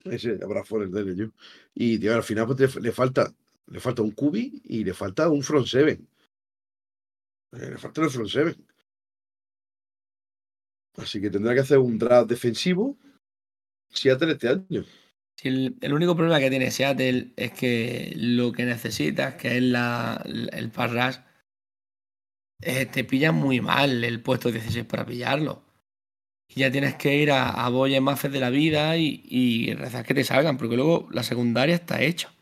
[SPEAKER 2] Ese habrá fuera el de LSU. Y tío, al final pues, te- le falta le falta un cubi y le falta un front seven. Eh, Le falta el front seven. Así que tendrá que hacer un draft defensivo Seattle este año.
[SPEAKER 4] El, el único problema que tiene Seattle es que lo que necesitas, que es la, el pass rush, eh, te pillan muy mal el puesto 16 para pillarlo. Y ya tienes que ir a, a Boye Mafes de la vida y, y rezar que te salgan, porque luego la secundaria está hecha.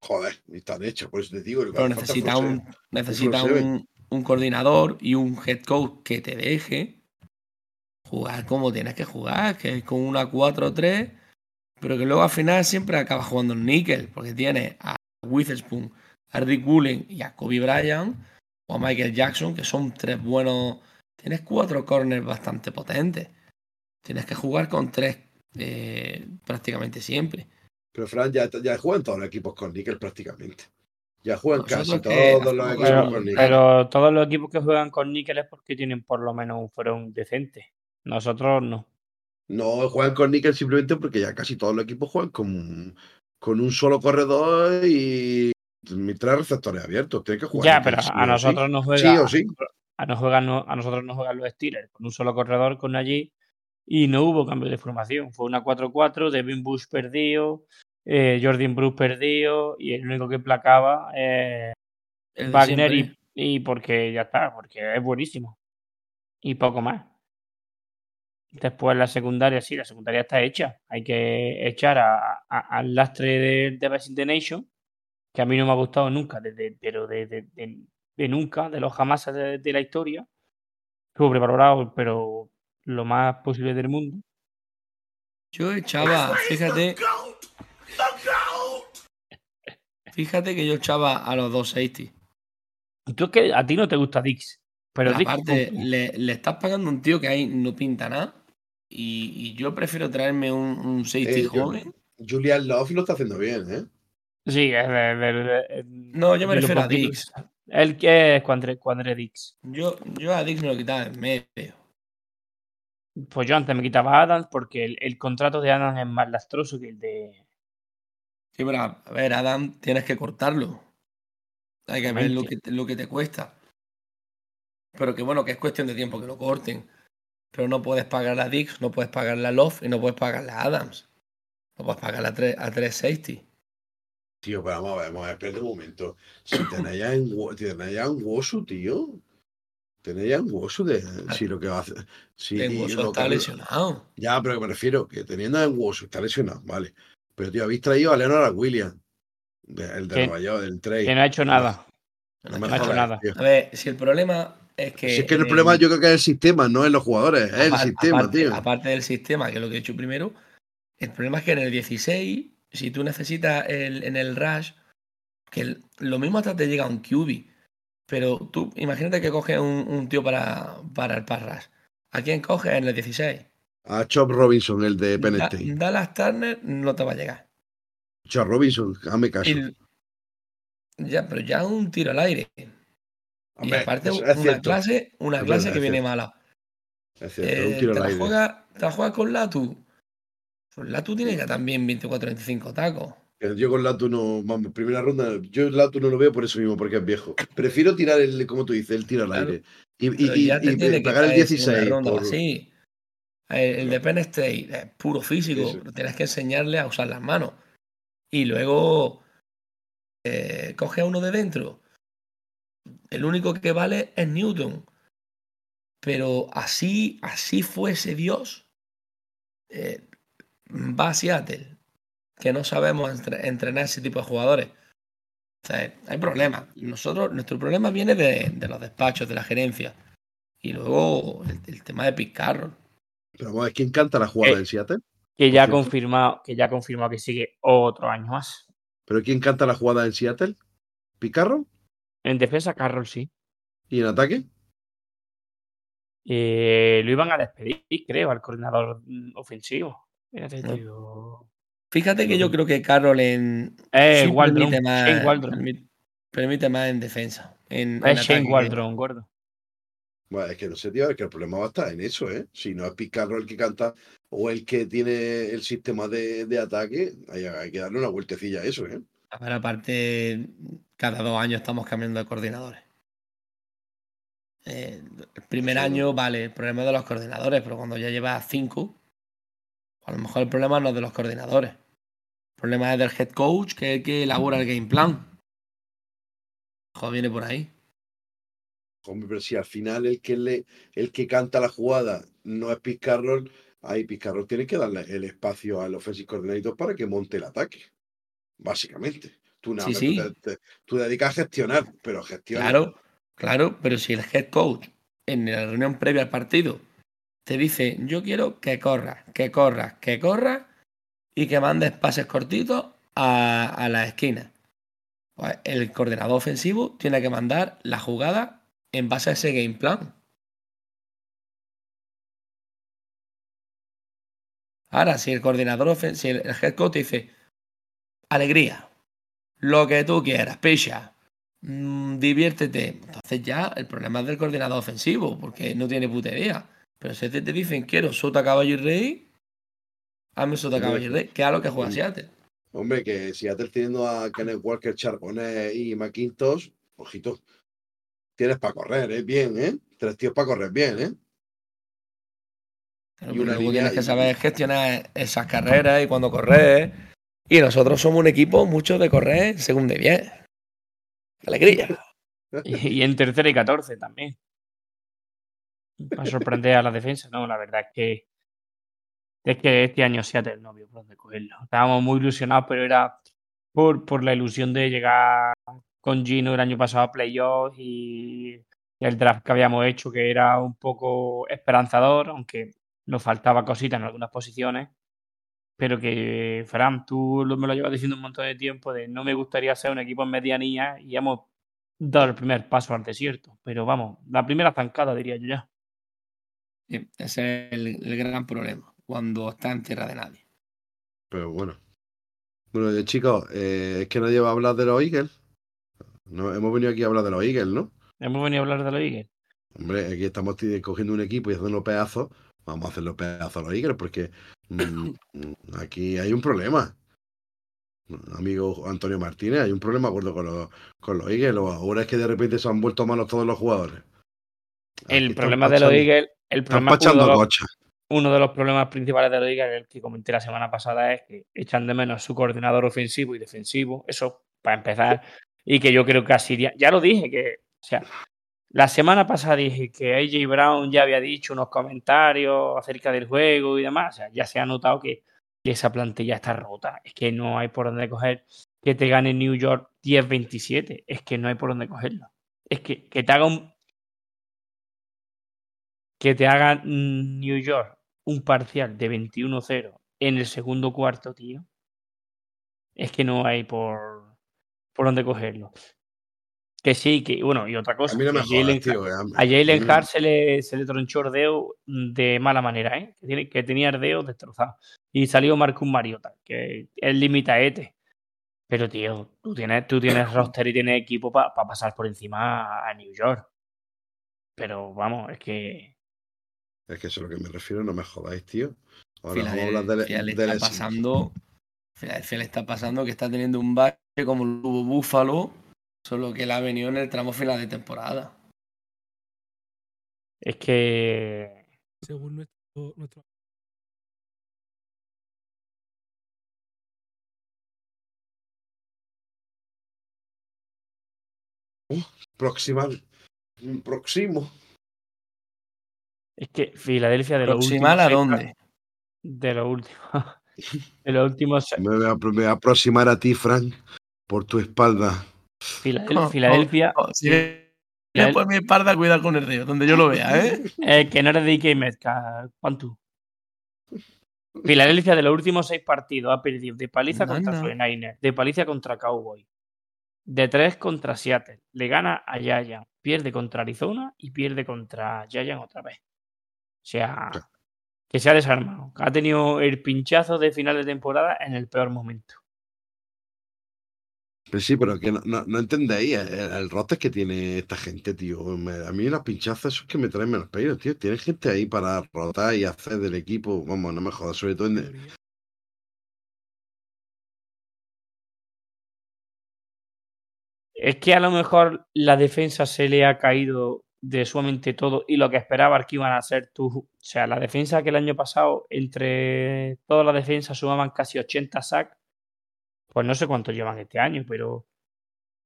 [SPEAKER 2] Joder, están hechos, por eso te digo.
[SPEAKER 4] Pero necesita un, necesita un coordinador y un head coach que te deje jugar como tienes que jugar, que es con una 4-3, pero que luego al final siempre acabas jugando en níquel, porque tienes a Witherspoon, a Rick Woolen y a Kobe Bryant o a Michael Jackson, que son tres buenos. Tienes cuatro corners bastante potentes. Tienes que jugar con tres eh, prácticamente siempre.
[SPEAKER 2] Pero Fran ya, ya juegan todos los equipos con níquel prácticamente. Ya juegan casi
[SPEAKER 4] Nosotros
[SPEAKER 2] todos los equipos
[SPEAKER 1] Pero,
[SPEAKER 2] con níquel.
[SPEAKER 1] pero todos los equipos que juegan con níquel es porque tienen por lo menos un front decente. Nosotros no.
[SPEAKER 2] No juegan con níquel simplemente porque ya casi todos los equipos juegan con, con un solo corredor y tres receptores abiertos. Tienen que jugar.
[SPEAKER 1] Ya,
[SPEAKER 2] níquel
[SPEAKER 1] pero
[SPEAKER 2] sí
[SPEAKER 1] a nosotros
[SPEAKER 2] sí.
[SPEAKER 1] nos
[SPEAKER 2] Sí
[SPEAKER 1] juega.
[SPEAKER 2] o sí.
[SPEAKER 1] A, juegan, nosotros nos juegan los Steelers con un solo corredor con allí y no hubo cambio de formación. Fue una 4-4, Devin Bush perdido, eh, Jordan Bruce perdido y el único que placaba eh,
[SPEAKER 4] El
[SPEAKER 1] Wagner y, porque ya está, porque es buenísimo. Y poco más. Después la secundaria, sí, la secundaria está hecha. Hay que echar a- a- al lastre de, de Nation, que a mí no me ha gustado nunca, desde, pero de, de- de- nunca, de los jamás de, de la historia. Estuvo preparado, pero lo más posible del mundo.
[SPEAKER 4] Yo echaba, fíjate. Fíjate que yo echaba a los dos safety.
[SPEAKER 1] Y tú es que a ti no te gusta Dix, pero
[SPEAKER 4] aparte, le, le estás pagando a un tío que ahí no pinta nada. Y, y yo prefiero traerme un, un safety
[SPEAKER 2] Eh, yo-
[SPEAKER 4] joven.
[SPEAKER 2] Julian Love lo está haciendo bien, ¿eh?
[SPEAKER 1] Sí, es de, de- de-
[SPEAKER 4] No, yo me refiero a Dix.
[SPEAKER 1] Él que es Cuandre, Cuandre Dix.
[SPEAKER 4] Yo, yo a Dix me lo quitaba en medio.
[SPEAKER 1] Pues yo antes me quitaba a Adams porque el, el contrato de Adams es más lastroso que el de.
[SPEAKER 4] Sí, pero a ver, Adam, tienes que cortarlo. Hay que ver lo que, te, lo que te cuesta. Pero que bueno, que es cuestión de tiempo que lo corten. Pero no puedes pagarle a Dix, no puedes pagarle a Love y no puedes pagarle a Adams. No puedes pagarle a 3 a tres safety.
[SPEAKER 2] Tío, pero vamos a ver, vamos a ver, espérate un momento. Si tenéis en Wosu, tío. Tenéis ya en Wosu de. Si lo que va a hacer. Si
[SPEAKER 4] Lenguoso
[SPEAKER 2] lo
[SPEAKER 4] está
[SPEAKER 2] que-
[SPEAKER 4] lesionado.
[SPEAKER 2] Ya, pero me refiero, que teniendo en Wosu, está lesionado, vale. Pero, tío, habéis traído a Leonard Williams. de- el de
[SPEAKER 1] Que-
[SPEAKER 2] Nueva York, del trade.
[SPEAKER 1] que no ha hecho nada.
[SPEAKER 2] No
[SPEAKER 1] no
[SPEAKER 2] me
[SPEAKER 1] ha hecho nada.
[SPEAKER 2] tío.
[SPEAKER 4] A ver, si el problema es que.
[SPEAKER 2] Si es que el problema yo creo que es el sistema, no es los jugadores, es el sistema,
[SPEAKER 4] aparte,
[SPEAKER 2] tío.
[SPEAKER 4] aparte del sistema, que es lo que he hecho primero, el problema es que en el 16, si tú necesitas el, en el rush, que el- lo mismo hasta te llega un QB, pero tú imagínate que coges un, un tío para, para el pass rush. ¿A quién coges en el 16?
[SPEAKER 2] A Chop Robinson, el de Penn
[SPEAKER 4] Da-
[SPEAKER 2] State.
[SPEAKER 4] Dallas Turner no te va a llegar.
[SPEAKER 2] Chop Robinson, hazme caso.
[SPEAKER 4] Ya, pero ya un tiro al aire. y aparte, una
[SPEAKER 2] cierto.
[SPEAKER 4] clase, una clase
[SPEAKER 2] verdad,
[SPEAKER 4] que viene mala.
[SPEAKER 2] Es cierto,
[SPEAKER 4] Eh,
[SPEAKER 2] un tiro
[SPEAKER 4] te,
[SPEAKER 2] al
[SPEAKER 4] la
[SPEAKER 2] aire.
[SPEAKER 4] juegas, te la juegas con Latu. Pues Latu tiene ya también 24-25 tacos.
[SPEAKER 2] Pero Yo con Latu no, vamos, primera ronda, yo Latu no lo veo por eso mismo, porque es viejo. Prefiero tirar el, como tú dices, el tiro al
[SPEAKER 4] Claro.
[SPEAKER 2] aire. Y, y, y- y
[SPEAKER 4] tiene que
[SPEAKER 2] pagar el
[SPEAKER 4] caer en segunda
[SPEAKER 2] 16.
[SPEAKER 4] ronda o
[SPEAKER 2] por-
[SPEAKER 4] así. El, el de Penn State es puro físico, pero tienes que enseñarle a usar las manos. Y luego eh, coge a uno de dentro. El único que vale es Newton. Pero así, así fuese Dios, eh, va a Seattle. que no sabemos entre- entrenar ese tipo de jugadores. O sea, hay problemas. Nosotros, nuestro problema viene de, de los despachos, de la gerencia. Y luego el, el tema de Pete Carroll.
[SPEAKER 2] Pero vamos a ver, ¿quién canta la jugada
[SPEAKER 1] Eh,
[SPEAKER 2] en Seattle?
[SPEAKER 1] Que ya ha confirmado, que ya ha confirmado que sigue otro año más.
[SPEAKER 2] ¿Pero quién canta la jugada en Seattle? ¿Picarro?
[SPEAKER 1] En defensa, Carroll sí.
[SPEAKER 2] ¿Y en ataque?
[SPEAKER 1] Eh, lo iban a despedir, creo, al coordinador mm, ofensivo. Tío.
[SPEAKER 4] Fíjate que yo creo que Carroll en.
[SPEAKER 1] Eh,
[SPEAKER 4] sí
[SPEAKER 1] Waldron,
[SPEAKER 4] permite, más,
[SPEAKER 1] Shane Waldron.
[SPEAKER 4] permite, permite más en defensa. En, en
[SPEAKER 1] Es Shane
[SPEAKER 4] ataque.
[SPEAKER 1] Waldron, gordo.
[SPEAKER 2] Bueno, es que no sé, tío, es que el problema va a estar en eso, ¿eh? Si no es Picarro el que canta o el que tiene el sistema de, de ataque, hay, hay que darle una vueltecilla a eso, ¿eh?
[SPEAKER 4] A ver, aparte, cada dos años estamos cambiando de coordinadores. Eh, el primer
[SPEAKER 2] Sí.
[SPEAKER 4] año, vale, el problema es de los coordinadores, pero cuando ya llevas cinco, a lo mejor el problema no es de los coordinadores. El problema es del head coach, que es el que elabora el game plan. Joder, viene por ahí.
[SPEAKER 2] Hombre, pero si al final el que le, el que canta la jugada no es Pete Carroll, ahí Pete Carroll tiene que darle el espacio al offensive coordinator para que monte el ataque. Básicamente. Tú, nada,
[SPEAKER 4] Sí, sí.
[SPEAKER 2] Tú, te, te- tú dedicas a gestionar, pero gestiona.
[SPEAKER 4] Claro, claro, pero si el head coach en la reunión previa al partido te dice, yo quiero que corras, que corras, que corras y que mandes pases cortitos a, la esquina. Pues el coordinador ofensivo tiene que mandar la jugada en base a ese game plan. Ahora, si el coordinador ofensivo, si el, el head coach te dice, alegría, lo que tú quieras, picha, mm, diviértete. Entonces ya el problema es del coordinador ofensivo, porque no tiene putería. Pero si te, te dicen, quiero sota, caballo y rey, hazme sota, caballo y rey, que es a lo que juega
[SPEAKER 2] mm.
[SPEAKER 4] Seattle.
[SPEAKER 2] Hombre, que Seattle teniendo a Kenneth Walker, Charbonnet y McIntosh, ojito, tienes para correr, ¿eh? Bien, ¿eh? Tres tíos para correr bien, ¿eh?
[SPEAKER 4] Claro,
[SPEAKER 2] Y una
[SPEAKER 4] luego tienes que saber gestionar esas carreras y cuando correr. Y nosotros somos un equipo mucho de correr en segunda y diez. ¡Qué alegría!
[SPEAKER 1] Y, y en tercera y 14 también. Para sorprender a la defensa, no, la verdad es que es que este año Seattle no vio por dónde cogerlo. Estábamos muy ilusionados, pero era por, por la ilusión de llegar con Gino el año pasado a playoffs y, el draft que habíamos hecho, que era un poco esperanzador, aunque nos faltaba cositas en algunas posiciones. Pero que, Fran, tú me lo llevas diciendo un montón de tiempo de no me gustaría ser un equipo en medianía y hemos dado el primer paso al desierto. Pero vamos, la primera zancada, diría yo ya.
[SPEAKER 4] Sí, ese es el, el gran problema, cuando está en tierra de nadie.
[SPEAKER 2] Pero bueno. Bueno, chicos, eh, es que nadie va a hablar de los Eagles. No, hemos venido aquí a hablar de los Eagles, ¿no?
[SPEAKER 1] Hemos venido a hablar de los Eagles.
[SPEAKER 2] Hombre, aquí estamos cogiendo un equipo y haciendo pedazos. Vamos a hacer los pedazos a los Eagles porque mm, mm, aquí hay un problema. Amigo Antonio Martínez, hay un problema gordo con los, con los Eagles. O Ahora es que de repente se han vuelto malos todos los jugadores. Aquí
[SPEAKER 1] El problema de los Eagles, el problema, uno, de los, uno de los problemas principales de los Eagles, el que comenté la semana pasada, es que echan de menos su coordinador ofensivo y defensivo. Eso para empezar. Y que yo creo que así, ya, ya lo dije, que, o sea, la semana pasada dije que AJ Brown ya había dicho unos comentarios acerca del juego y demás. O sea, ya se ha notado que, que esa plantilla está rota. Es que no hay por dónde coger que te gane New York 10-27. Es que no hay por dónde cogerlo. Es que, que te haga un. Que te haga New York un parcial de 21-0 en el segundo cuarto, tío. Es que no hay por, por dónde cogerlo. Que sí, que bueno, y otra cosa.
[SPEAKER 2] A no
[SPEAKER 1] Jalen
[SPEAKER 2] eh,
[SPEAKER 1] Hart se le, se le tronchó el dedo de mala manera, ¿eh? Que, tiene, que tenía el dedo destrozado. Y salió Marcus Mariota, que es limitaete. Pero, tío, tú tienes, tú tienes roster y tienes equipo para pasar por encima a New York. Pero vamos, es que.
[SPEAKER 2] Es que eso es a lo que me refiero, no me jodáis, tío. Ahora vamos a hablar de,
[SPEAKER 4] Filadelfia le
[SPEAKER 2] de
[SPEAKER 4] está
[SPEAKER 2] lesión.
[SPEAKER 4] pasando. Filadelfia le está pasando que está teniendo un bache como el tuvo Búfalo, solo que le ha venido en el tramo final de temporada.
[SPEAKER 1] Es que.
[SPEAKER 5] Según nuestro, nuestro
[SPEAKER 2] Proximal. Próximo.
[SPEAKER 1] Es que Filadelfia de los últimos.
[SPEAKER 4] ¿Proximal a
[SPEAKER 1] seis
[SPEAKER 4] dónde?
[SPEAKER 1] De los últimos. En los últimos seis-
[SPEAKER 2] Me voy, a, me voy a aproximar a ti, Frank, por tu espalda.
[SPEAKER 1] Filadel-
[SPEAKER 4] Oh,
[SPEAKER 1] Filadelfia,
[SPEAKER 4] oh, si vienes por mi espalda, cuidado con el río, donde yo lo vea, ¿eh?
[SPEAKER 1] eh, que no eres de DK Metcalf, Pantu. Filadelfia de los últimos seis partidos ha perdido de paliza
[SPEAKER 4] No,
[SPEAKER 1] contra
[SPEAKER 4] no.
[SPEAKER 1] 49ers, de paliza contra Cowboy, de tres contra Seattle, le gana a Giants, pierde contra Arizona y pierde contra Giants otra vez. O sea, que se ha desarmado. Ha tenido el pinchazo de final de temporada en el peor momento.
[SPEAKER 2] Pues sí, pero que no, no, no entendéis el, el roster que tiene esta gente, tío. Me- a mí las pinchazas esos que me traen menos pelos, tío. Tiene gente ahí para rotar y hacer del equipo. Vamos, no me jodas, sobre todo en.
[SPEAKER 1] Es que a lo mejor la defensa se le ha caído de sumamente todo y lo que esperaba que iban a ser tú. O sea, la defensa que el año pasado, entre todas las defensas sumaban casi 80 sacks, pues no sé cuánto llevan este año, pero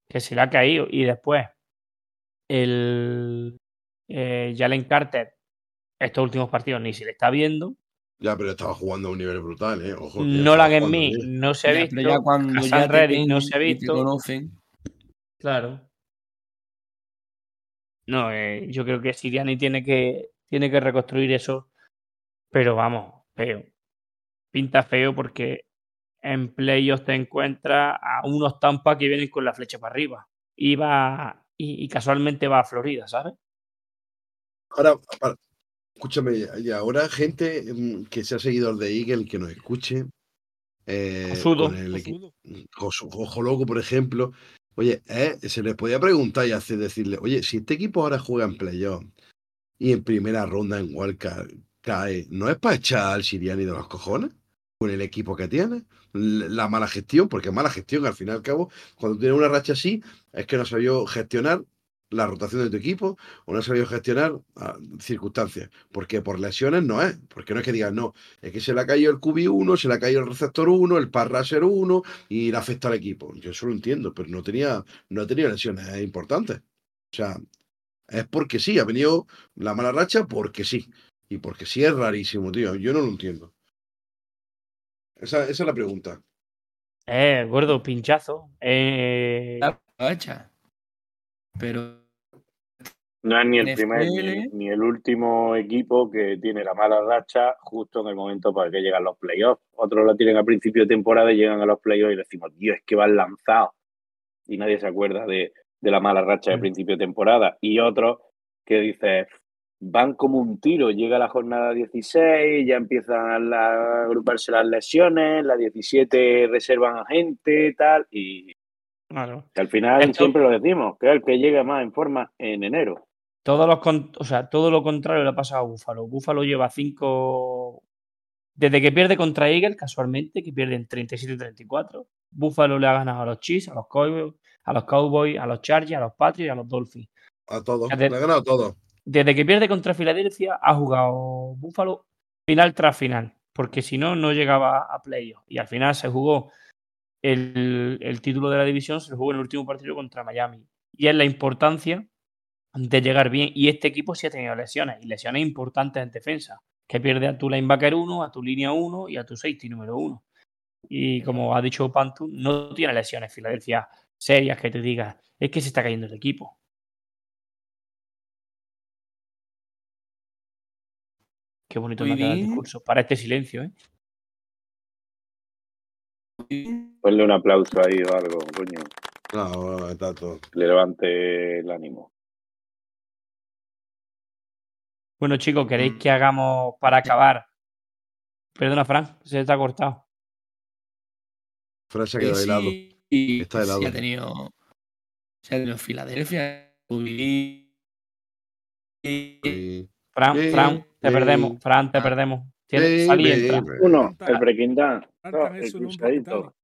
[SPEAKER 1] que se le ha caído. Y después, el eh, Jalen Carter, estos últimos partidos ni se le está viendo.
[SPEAKER 2] Ya, pero estaba jugando a un nivel brutal, ¿eh? Ojo.
[SPEAKER 1] Nolan en mí no se ha
[SPEAKER 4] Ya,
[SPEAKER 1] visto.
[SPEAKER 4] pero ya cuando
[SPEAKER 1] Hassan
[SPEAKER 4] ya te
[SPEAKER 1] Reddick
[SPEAKER 4] ven
[SPEAKER 1] no se ha
[SPEAKER 4] y te
[SPEAKER 1] visto.
[SPEAKER 4] conocen,
[SPEAKER 1] Claro. No, eh, yo creo que Siriani tiene que, tiene que reconstruir eso, pero vamos, feo. Pinta feo porque en playoffs te encuentras a unos Tampa que vienen con la flecha para arriba. Y, va, y, y casualmente va a Florida, ¿sabes?
[SPEAKER 2] Ahora, para- escúchame, y ahora gente mm, que sea seguidor de Eagle, que nos escuche. Eh, con el Ojo Loco, por ejemplo. Oye, eh, se les podía preguntar y hacer decirle, oye, si este equipo ahora juega en playoff y en primera ronda en Wildcard cae, ¿no es para echar al Siriani de los cojones? Con el equipo que tiene, la mala gestión, porque mala gestión, al fin y al cabo, cuando tienes una racha así, es que no sabido gestionar la rotación de tu equipo o no has sabido gestionar ah, circunstancias. Porque por lesiones no es. Porque no es que digas, no, es que se le ha caído el QB1, se le ha caído el receptor 1, el pass rusher 1 y le afecta al equipo. Yo eso lo entiendo, pero no tenía, no tenía lesiones eh, importantes. O sea, es porque sí, ha venido la mala racha porque sí. Y porque sí es rarísimo, tío. Yo no lo entiendo. Esa, esa es la pregunta.
[SPEAKER 1] Eh, gordo, pinchazo. Eh,
[SPEAKER 4] la hecha. Pero
[SPEAKER 3] No es ni el
[SPEAKER 4] NFL.
[SPEAKER 3] primer ni, ni el último equipo que tiene la mala racha justo en el momento para que llegan los playoffs. Otros lo tienen a principio de temporada y llegan a los playoffs y decimos, Dios, es que van lanzados. Y nadie se acuerda de, de la mala racha de
[SPEAKER 1] Mm.
[SPEAKER 3] principio de temporada. Y otros que dices, van como un tiro. Llega la jornada 16, ya empiezan la- a agruparse las lesiones, la 17 reservan a gente, tal. Y
[SPEAKER 1] claro.
[SPEAKER 3] al final siempre lo decimos, que es el que llega más en forma en enero.
[SPEAKER 1] Todos los con- o sea, todo lo contrario le ha pasado a Búfalo. Búfalo lleva cinco. Desde que pierde contra Eagle, casualmente, que pierden 37-34. Búfalo le ha ganado a los Chiefs, a los Cowboys, a los Cowboys, a los Chargers, a los Patriots y a los Dolphins.
[SPEAKER 2] A todos.
[SPEAKER 1] Ya
[SPEAKER 2] Le ha ganado a todos.
[SPEAKER 1] Desde que pierde contra Filadelfia, ha jugado Búfalo final tras final, porque si no, no llegaba a playoff. Y al final se jugó el, el título de la división, se jugó en el último partido contra Miami. Y es la importancia de llegar bien. Y este equipo sí ha tenido lesiones, y lesiones importantes en defensa, que pierde a tu linebacker 1, a tu línea 1 y a tu safety número 1. Y como ha dicho Pantu, no tiene lesiones Filadelfia serias que te digas, es que se está cayendo el equipo. Qué bonito me
[SPEAKER 4] Muy
[SPEAKER 1] ha quedado el discurso. Para este silencio, ¿eh?
[SPEAKER 3] Ponle un aplauso ahí o algo, coño.
[SPEAKER 2] No, no, está todo.
[SPEAKER 3] Le levante el ánimo.
[SPEAKER 1] Bueno, chicos,
[SPEAKER 4] Mm.
[SPEAKER 1] ¿queréis que hagamos para acabar? Perdona, Fran, se te ha cortado.
[SPEAKER 2] Fran se ha quedado
[SPEAKER 4] Sí,
[SPEAKER 2] helado. Está helado.
[SPEAKER 4] Sí, ha tenido. Se ha tenido Filadelfia. y- y-
[SPEAKER 2] Sí.
[SPEAKER 1] Fran, Fran, te perdemos. Fran, te
[SPEAKER 4] Ah.
[SPEAKER 1] perdemos. Tienes-
[SPEAKER 2] Sí,
[SPEAKER 1] sal y
[SPEAKER 2] sí,
[SPEAKER 1] entra.
[SPEAKER 3] Uno, el Breaking Down.
[SPEAKER 5] Canta
[SPEAKER 3] No, el cruzadito.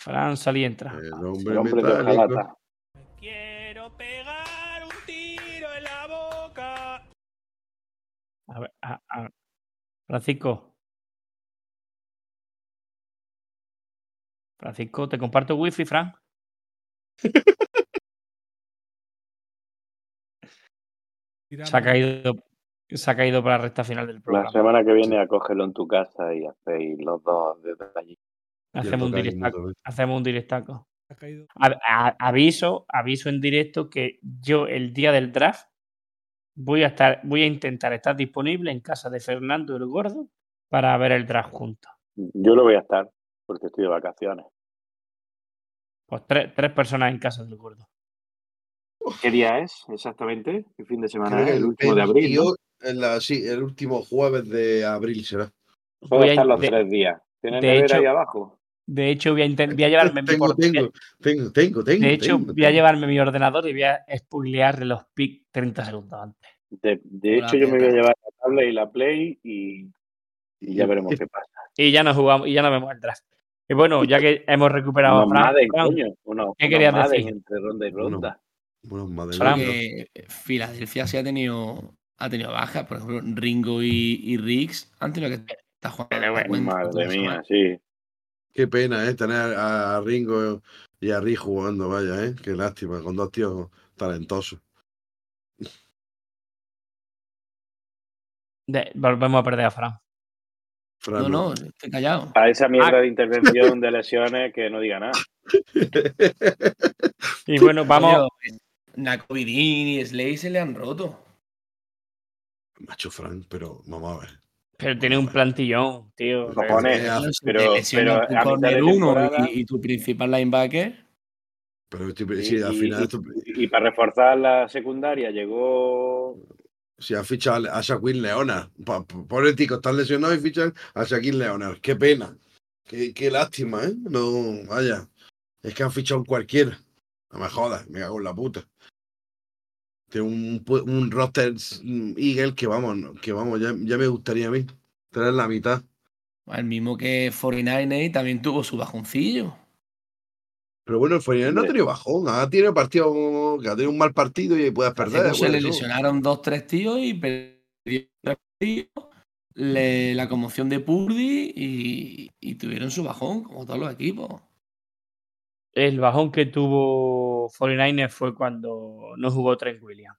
[SPEAKER 1] Fran, sal y entra.
[SPEAKER 2] El
[SPEAKER 3] El
[SPEAKER 2] hombre
[SPEAKER 3] de
[SPEAKER 2] metálico.
[SPEAKER 3] hojalata.
[SPEAKER 1] A ver, a- a- Francisco. Francisco, te comparto wifi, Fran. Se ha caído, se ha caído para la recta final del
[SPEAKER 3] La
[SPEAKER 1] programa.
[SPEAKER 3] semana que viene acógelo en tu casa y hacéis los dos desde allí.
[SPEAKER 1] Hacemos un, directaco, hacemos un directaco.
[SPEAKER 5] Ha caído.
[SPEAKER 1] A- a- aviso, aviso en directo que yo el día del draft voy a estar, voy a intentar estar disponible en casa de Fernando el Gordo para ver el draft juntos.
[SPEAKER 3] Yo lo voy a estar porque estoy de vacaciones.
[SPEAKER 1] Pues tres, tres personas en casa del Gordo.
[SPEAKER 6] ¿Qué día es exactamente? ¿Qué fin de semana es? El último de abril. ¿no?
[SPEAKER 2] 28 en la- sí, el último jueves de abril será.
[SPEAKER 3] Voy a estar los
[SPEAKER 1] de-
[SPEAKER 3] tres días. ¿Tienes
[SPEAKER 1] de
[SPEAKER 3] nevera
[SPEAKER 1] hecho-
[SPEAKER 3] ahí abajo?
[SPEAKER 1] De hecho, voy a, voy a llevarme mi
[SPEAKER 2] Tengo,
[SPEAKER 1] por-
[SPEAKER 2] tengo, tengo, tengo, tengo.
[SPEAKER 1] De hecho,
[SPEAKER 2] tengo,
[SPEAKER 1] voy a
[SPEAKER 2] tengo.
[SPEAKER 1] llevarme mi ordenador y voy a spoilear los picks 30 segundos antes.
[SPEAKER 3] De, hecho, yo me voy a llevar la tablet y la Play y, y ya veremos qué pasa.
[SPEAKER 1] Y ya nos jugamos, y ya nos vemos el draft. Y bueno, ya que hemos recuperado a Fran, ¿qué querías decir?
[SPEAKER 3] entre ronda y
[SPEAKER 2] Bueno,
[SPEAKER 3] ronda.
[SPEAKER 2] Bueno, madre
[SPEAKER 1] Fran.
[SPEAKER 2] mía.
[SPEAKER 4] Que Filadelfia sí ha tenido, ha tenido bajas. Por ejemplo, Ringo y, y Riggs han tenido que estar jugando.
[SPEAKER 3] Madre mía, sí.
[SPEAKER 2] Qué pena, ¿eh? Tener a Ringo y a Rick jugando, vaya, ¿eh? Qué lástima, con dos tíos talentosos.
[SPEAKER 1] de- volvemos a perder a Fran.
[SPEAKER 2] Fran,
[SPEAKER 4] No, no, estoy callado.
[SPEAKER 3] A esa mierda
[SPEAKER 1] Ah.
[SPEAKER 3] de intervención de lesiones que no diga nada.
[SPEAKER 1] Y bueno, vamos.
[SPEAKER 4] Coño, Nakovidin y Slay se le han roto.
[SPEAKER 2] Macho Fran, pero vamos a ver.
[SPEAKER 1] Pero tiene un plantillón, tío.
[SPEAKER 3] Cojones.
[SPEAKER 4] Si
[SPEAKER 3] pero- pero
[SPEAKER 4] tu
[SPEAKER 3] a mitad
[SPEAKER 4] corner
[SPEAKER 3] de
[SPEAKER 4] uno y, y tu principal linebacker.
[SPEAKER 2] Pero sí, al
[SPEAKER 3] y-
[SPEAKER 2] final,
[SPEAKER 3] y- para reforzar la secundaria llegó
[SPEAKER 2] si han fichado a Shaquille pa- pobre tico, están lesionados y fichan a Shaquille Leonard. Qué pena. Qué, qué lástima, ¿eh? No, vaya. Es que han fichado un cualquiera. No me jodas, me cago en la puta. Tiene un, un roster Eagle que vamos, que vamos, ya, ya me gustaría a mí tener la mitad.
[SPEAKER 4] El mismo que 49 también tuvo su bajoncillo.
[SPEAKER 2] Pero bueno, el Fournier no ha tenido bajón, ha tenido partido, que ha tenido un mal partido y puedes perder.
[SPEAKER 4] se le lesionaron dos, tres tíos y perdió tres tíos. Le- la conmoción de Purdy y, y tuvieron su bajón, como todos los equipos.
[SPEAKER 1] El bajón que tuvo 49ers fue cuando no jugó Trent Williams.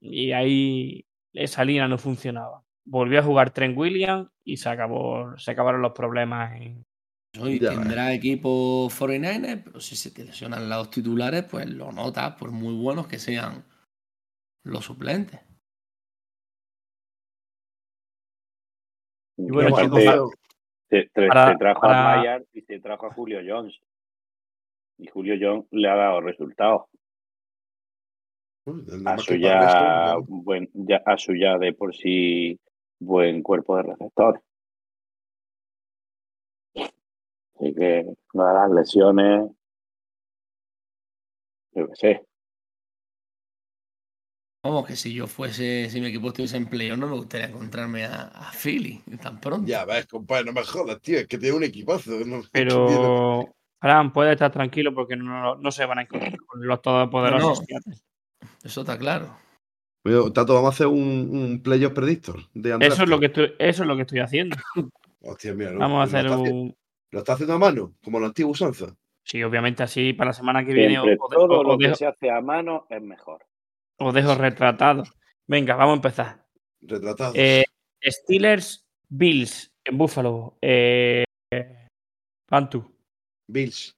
[SPEAKER 1] Y ahí esa línea no funcionaba. Volvió a jugar Trent Williams y se, acabó, se acabaron los problemas. En...
[SPEAKER 4] Hoy tendrá equipo 49 pero si se te lesionan los titulares, pues lo notas, por muy buenos que sean los suplentes.
[SPEAKER 1] Y bueno,
[SPEAKER 3] aparte, se, se-
[SPEAKER 1] para-
[SPEAKER 3] se trajo
[SPEAKER 1] para-
[SPEAKER 3] a Mayer y se trajo a Julio Jones. Y Julio Jones le ha dado resultados. A su ya, buen, ya, a su ya de por sí buen cuerpo de receptores. Así que no de las lesiones, yo qué sé.
[SPEAKER 4] Vamos, que si yo fuese, si mi equipo estuviese en playoff, no me gustaría encontrarme a, a Philly tan pronto.
[SPEAKER 2] Ya ves, compadre, no me jodas, tío, es que tiene un equipazo. ¿no?
[SPEAKER 1] Pero, Fran, puede estar tranquilo porque no, no se van a encontrar con los todopoderosos.
[SPEAKER 4] No. Eso está claro.
[SPEAKER 2] Tato, vamos a hacer un, un playoff predictor de Andrés.
[SPEAKER 1] Eso es, lo que estoy, eso es lo que estoy haciendo.
[SPEAKER 2] Hostia, mira, ¿no?
[SPEAKER 1] Vamos a
[SPEAKER 2] Lo
[SPEAKER 1] hacer
[SPEAKER 2] está
[SPEAKER 1] un.
[SPEAKER 2] Lo está haciendo a mano, como la antigua usanza.
[SPEAKER 1] Sí, obviamente así para la semana que viene os,
[SPEAKER 3] todo
[SPEAKER 1] os
[SPEAKER 3] lo que se hace a mano es mejor.
[SPEAKER 1] os dejo retratado. Venga, vamos a empezar.
[SPEAKER 2] Retratado.
[SPEAKER 1] Eh, Steelers, Bills en Buffalo. Eh, Pantu,
[SPEAKER 2] Bills.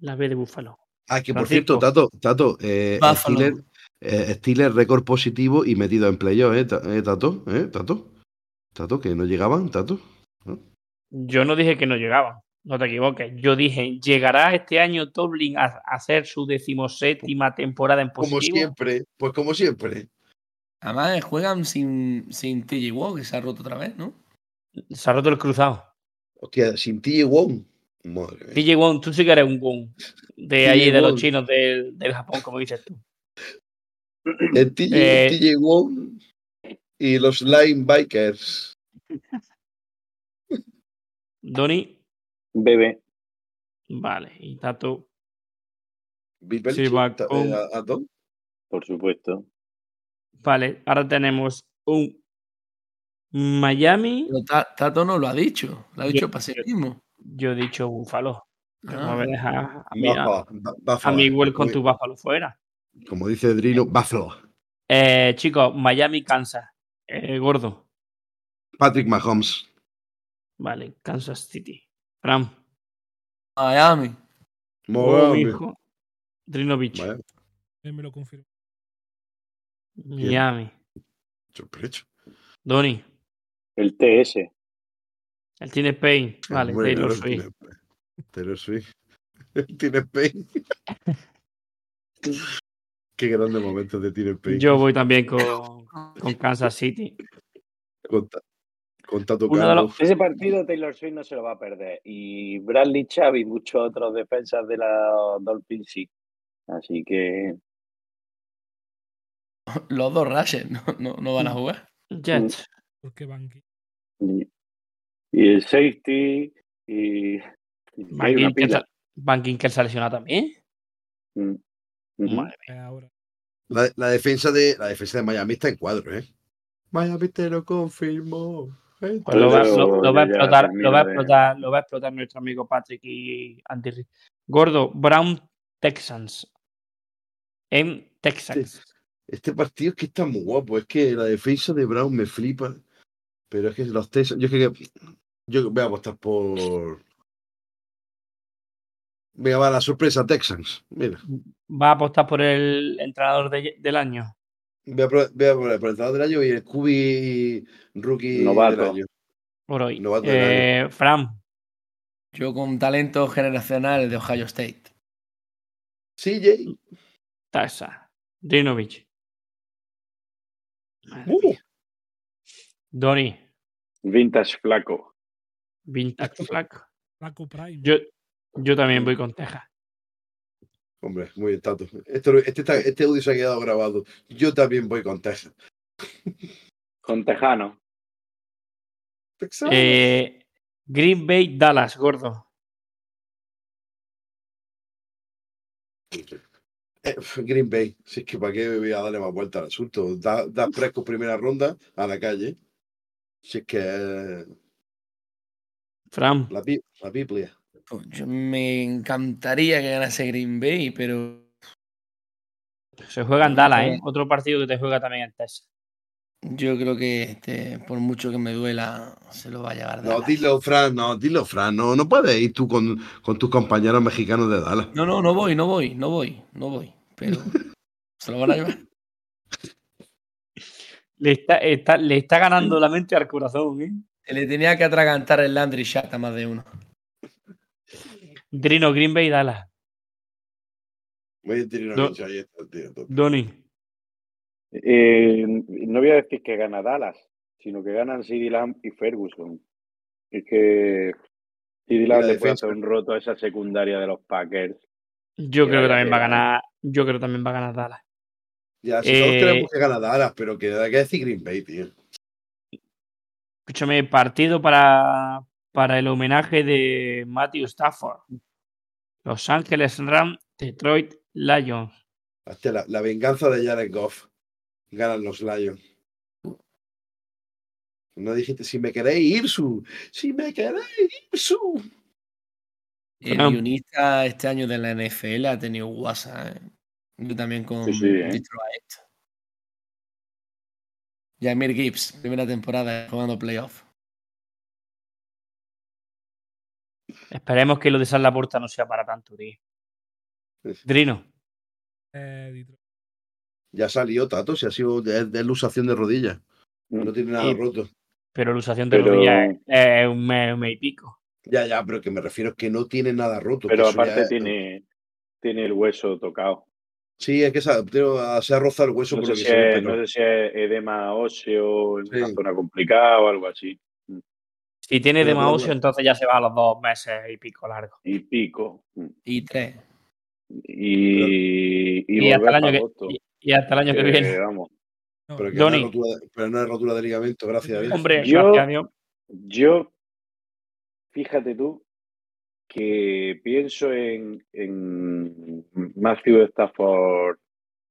[SPEAKER 1] la B de Buffalo.
[SPEAKER 2] Ah, que por
[SPEAKER 1] Francisco.
[SPEAKER 2] cierto, Tato, Tato, eh. Steelers, eh, Steelers récord positivo y metido en playoff, ¿eh, eh, Tato? ¿Eh, Tato? Tato, que no llegaban, Tato.
[SPEAKER 1] Yo no dije que no llegaban. No te equivoques. Yo dije, ¿llegará este año Tomlin a, a hacer su decimoséptima temporada en
[SPEAKER 2] Como
[SPEAKER 1] positivo?
[SPEAKER 2] siempre, pues como siempre.
[SPEAKER 4] Además, juegan sin, sin TJ Watt, que se ha roto otra vez, ¿no?
[SPEAKER 1] Se ha roto el cruzado.
[SPEAKER 2] Hostia, sin TJ Wong. Madre mía.
[SPEAKER 1] DJ Wong, tú sí que eres un Wong. De allí, de los chinos del, del Japón, como dices tú.
[SPEAKER 2] El TJ,
[SPEAKER 1] Eh,
[SPEAKER 2] TJ Wong y los Linebikers.
[SPEAKER 1] Doni,
[SPEAKER 3] Bebe,
[SPEAKER 1] vale. Y Tato, Sí, va
[SPEAKER 2] ta-
[SPEAKER 1] con-
[SPEAKER 2] a- a Don.
[SPEAKER 3] por supuesto.
[SPEAKER 1] vale. Ahora tenemos un Miami.
[SPEAKER 4] Pero Tato no lo ha dicho, lo ha
[SPEAKER 1] Yo-
[SPEAKER 4] dicho para sí mismo.
[SPEAKER 1] Yo he dicho Búfalo.
[SPEAKER 4] Ah,
[SPEAKER 1] no me dejas a, mí- a,
[SPEAKER 2] Buffalo, Ba-
[SPEAKER 1] a
[SPEAKER 2] Buffalo.
[SPEAKER 1] mi Will con tu Búfalo fuera.
[SPEAKER 2] Como dice Drino, Buffalo.
[SPEAKER 1] Eh, chicos, Miami, Kansas. Eh, gordo.
[SPEAKER 2] Patrick Mahomes.
[SPEAKER 1] Vale, Kansas City. Fran.
[SPEAKER 4] Miami.
[SPEAKER 1] Oh,
[SPEAKER 2] Miami.
[SPEAKER 1] mijo. Drinovich.
[SPEAKER 2] Vaya,
[SPEAKER 5] Él me lo confirma.
[SPEAKER 1] Miami.
[SPEAKER 2] sorpresa.
[SPEAKER 1] Donny.
[SPEAKER 3] El TS.
[SPEAKER 1] Él tiene Payne. Vale,
[SPEAKER 2] Hombre,
[SPEAKER 1] Taylor
[SPEAKER 2] no,
[SPEAKER 1] Swift.
[SPEAKER 2] Taylor Swift. Tiene Payne. Qué grandes momentos de Tiene Payne.
[SPEAKER 1] Yo voy también con, con Kansas City.
[SPEAKER 2] Con, ta- con Tato
[SPEAKER 1] los-.
[SPEAKER 3] Ese partido Taylor Swift no se lo va a perder. Y Bradley Chubb y muchos otros defensas de la Dolphins sí. Así que
[SPEAKER 4] Los dos Rushers no, no, no van a jugar.
[SPEAKER 1] Jets.
[SPEAKER 5] Porque Banqui.
[SPEAKER 3] y, y el safety y,
[SPEAKER 1] Van Ginkel se- ha lesionado también.
[SPEAKER 3] Mm.
[SPEAKER 1] Madre
[SPEAKER 5] ahora.
[SPEAKER 2] La, la defensa de, la defensa de Miami está en cuadro, ¿eh? Miami te lo confirmó. ¿eh?
[SPEAKER 1] Pues lo va,
[SPEAKER 3] Pero
[SPEAKER 1] lo- lo va a explotar, lo va a explotar, lo va a explotar nuestro amigo Patrick y Andy. Gordo, Brown Texans. En Texas.
[SPEAKER 2] Este partido es que está muy guapo. Es que la defensa de Brown me flipa. Pero es que los Texans. Yo es que. Yo voy a apostar por. Venga, va la sorpresa, Texans. Mira.
[SPEAKER 1] Va a apostar por el entrenador de- del año.
[SPEAKER 2] Voy a, pro- voy a poner por el entrenador del año y el QB rookie
[SPEAKER 3] Novato.
[SPEAKER 2] del año.
[SPEAKER 1] Por hoy.
[SPEAKER 2] Novato
[SPEAKER 1] Eh, Fran,
[SPEAKER 4] Yo con talento generacional de Ohio State.
[SPEAKER 2] CJ.
[SPEAKER 1] Taxa. Drinovich. Madre
[SPEAKER 2] Uh.
[SPEAKER 1] Donny.
[SPEAKER 3] Vintage flaco.
[SPEAKER 1] Vintage Flaco.
[SPEAKER 5] Flaco Prime.
[SPEAKER 1] Yo, yo también voy con Texas.
[SPEAKER 2] Hombre, muy bien, Tato. Este, está- este audio se ha quedado grabado. Yo también voy con Texas.
[SPEAKER 3] Con Tejano.
[SPEAKER 1] Eh, Green Bay, Dallas, gordo.
[SPEAKER 2] Eh, Green Bay. Si es que para qué voy a darle más vuelta al asunto. Da, da Prescott primera ronda a la calle. Si es que eh,
[SPEAKER 1] Fran.
[SPEAKER 2] la, la Biblia.
[SPEAKER 4] Pues yo me encantaría que ganase Green Bay, pero
[SPEAKER 1] Se juega en Dallas, ¿eh? Otro partido que te juega también en Texas.
[SPEAKER 4] yo creo que este, por mucho que me duela, se lo va a llevar
[SPEAKER 2] No,
[SPEAKER 4] Dallas.
[SPEAKER 2] dilo, Fran, no, dilo, Fran. No, no puedes ir tú con, con tus compañeros mexicanos de Dallas.
[SPEAKER 4] No, no, no voy, no voy, no voy, no voy. Pero se lo van a llevar.
[SPEAKER 1] Le está, está- le está ganando la mente al corazón, ¿eh?
[SPEAKER 4] Se le tenía que atragantar el Landry Chat a más de uno.
[SPEAKER 1] Drino, Green Bay, Dallas.
[SPEAKER 2] Voy a tirar
[SPEAKER 1] No.
[SPEAKER 2] una bicha ahí está, tío.
[SPEAKER 1] Donny.
[SPEAKER 3] Eh, no voy a decir que gana Dallas, sino que ganan CD Lamb y Ferguson. Es que CD Lamb
[SPEAKER 2] la
[SPEAKER 3] le puede hacer un roto a esa secundaria de los Packers.
[SPEAKER 1] Yo
[SPEAKER 3] Que
[SPEAKER 1] creo que también va a ganar. Yo creo que también va a ganar Dallas.
[SPEAKER 2] Ya, si todos
[SPEAKER 1] Eh,
[SPEAKER 2] queremos que gane Dallas, pero que hay que decir Green Bay, tío.
[SPEAKER 1] Escúchame, partido para, para el homenaje de Matthew Stafford. Los Ángeles Rams, Detroit Lions.
[SPEAKER 2] Hostia, la, la venganza de Jared Goff. Ganan los Lions. No dijiste, si me queréis ir su. Si me queréis ir su.
[SPEAKER 4] El guionista este año de la NFL ha tenido WhatsApp. ¿eh? Yo también con
[SPEAKER 3] Sí, sí, ¿eh?
[SPEAKER 4] Detroit. Jamir Gibbs, primera temporada jugando playoff.
[SPEAKER 1] Esperemos que lo de San Laporta no sea para tanto, tío. Drino.
[SPEAKER 5] Eh.
[SPEAKER 2] Ya salió Tato, si ha sido de, de ilusación de rodillas. No tiene nada roto.
[SPEAKER 1] Pero la usación de
[SPEAKER 3] Pero-
[SPEAKER 1] rodilla es, un, mes, un mes y pico.
[SPEAKER 2] Ya, ya, pero que me refiero es que no tiene nada roto.
[SPEAKER 3] Pero
[SPEAKER 2] ya
[SPEAKER 3] aparte tiene, tiene el hueso tocado.
[SPEAKER 2] Sí, es que se ha, se ha rozado el hueso
[SPEAKER 3] No
[SPEAKER 2] por
[SPEAKER 3] sé,
[SPEAKER 2] lo que
[SPEAKER 3] si
[SPEAKER 2] se
[SPEAKER 3] es, no sé si es edema óseo en una zona complicada o algo así.
[SPEAKER 1] Si tiene
[SPEAKER 2] bueno,
[SPEAKER 1] óseo, entonces ya se va a los dos meses y pico largo.
[SPEAKER 3] Y pico.
[SPEAKER 4] Y tres.
[SPEAKER 3] Y, y,
[SPEAKER 1] Y, hasta el
[SPEAKER 3] volver
[SPEAKER 1] año que,
[SPEAKER 3] agosto.
[SPEAKER 1] y, y hasta el año que
[SPEAKER 3] Que,
[SPEAKER 1] viene.
[SPEAKER 3] vamos.
[SPEAKER 2] Pero, que no rotura de, pero no es rotura de ligamento, gracias a Dios.
[SPEAKER 1] Hombre,
[SPEAKER 3] Yo-
[SPEAKER 1] gracias a Dios.
[SPEAKER 3] Yo, fíjate tú, que pienso en, en Matthew Stafford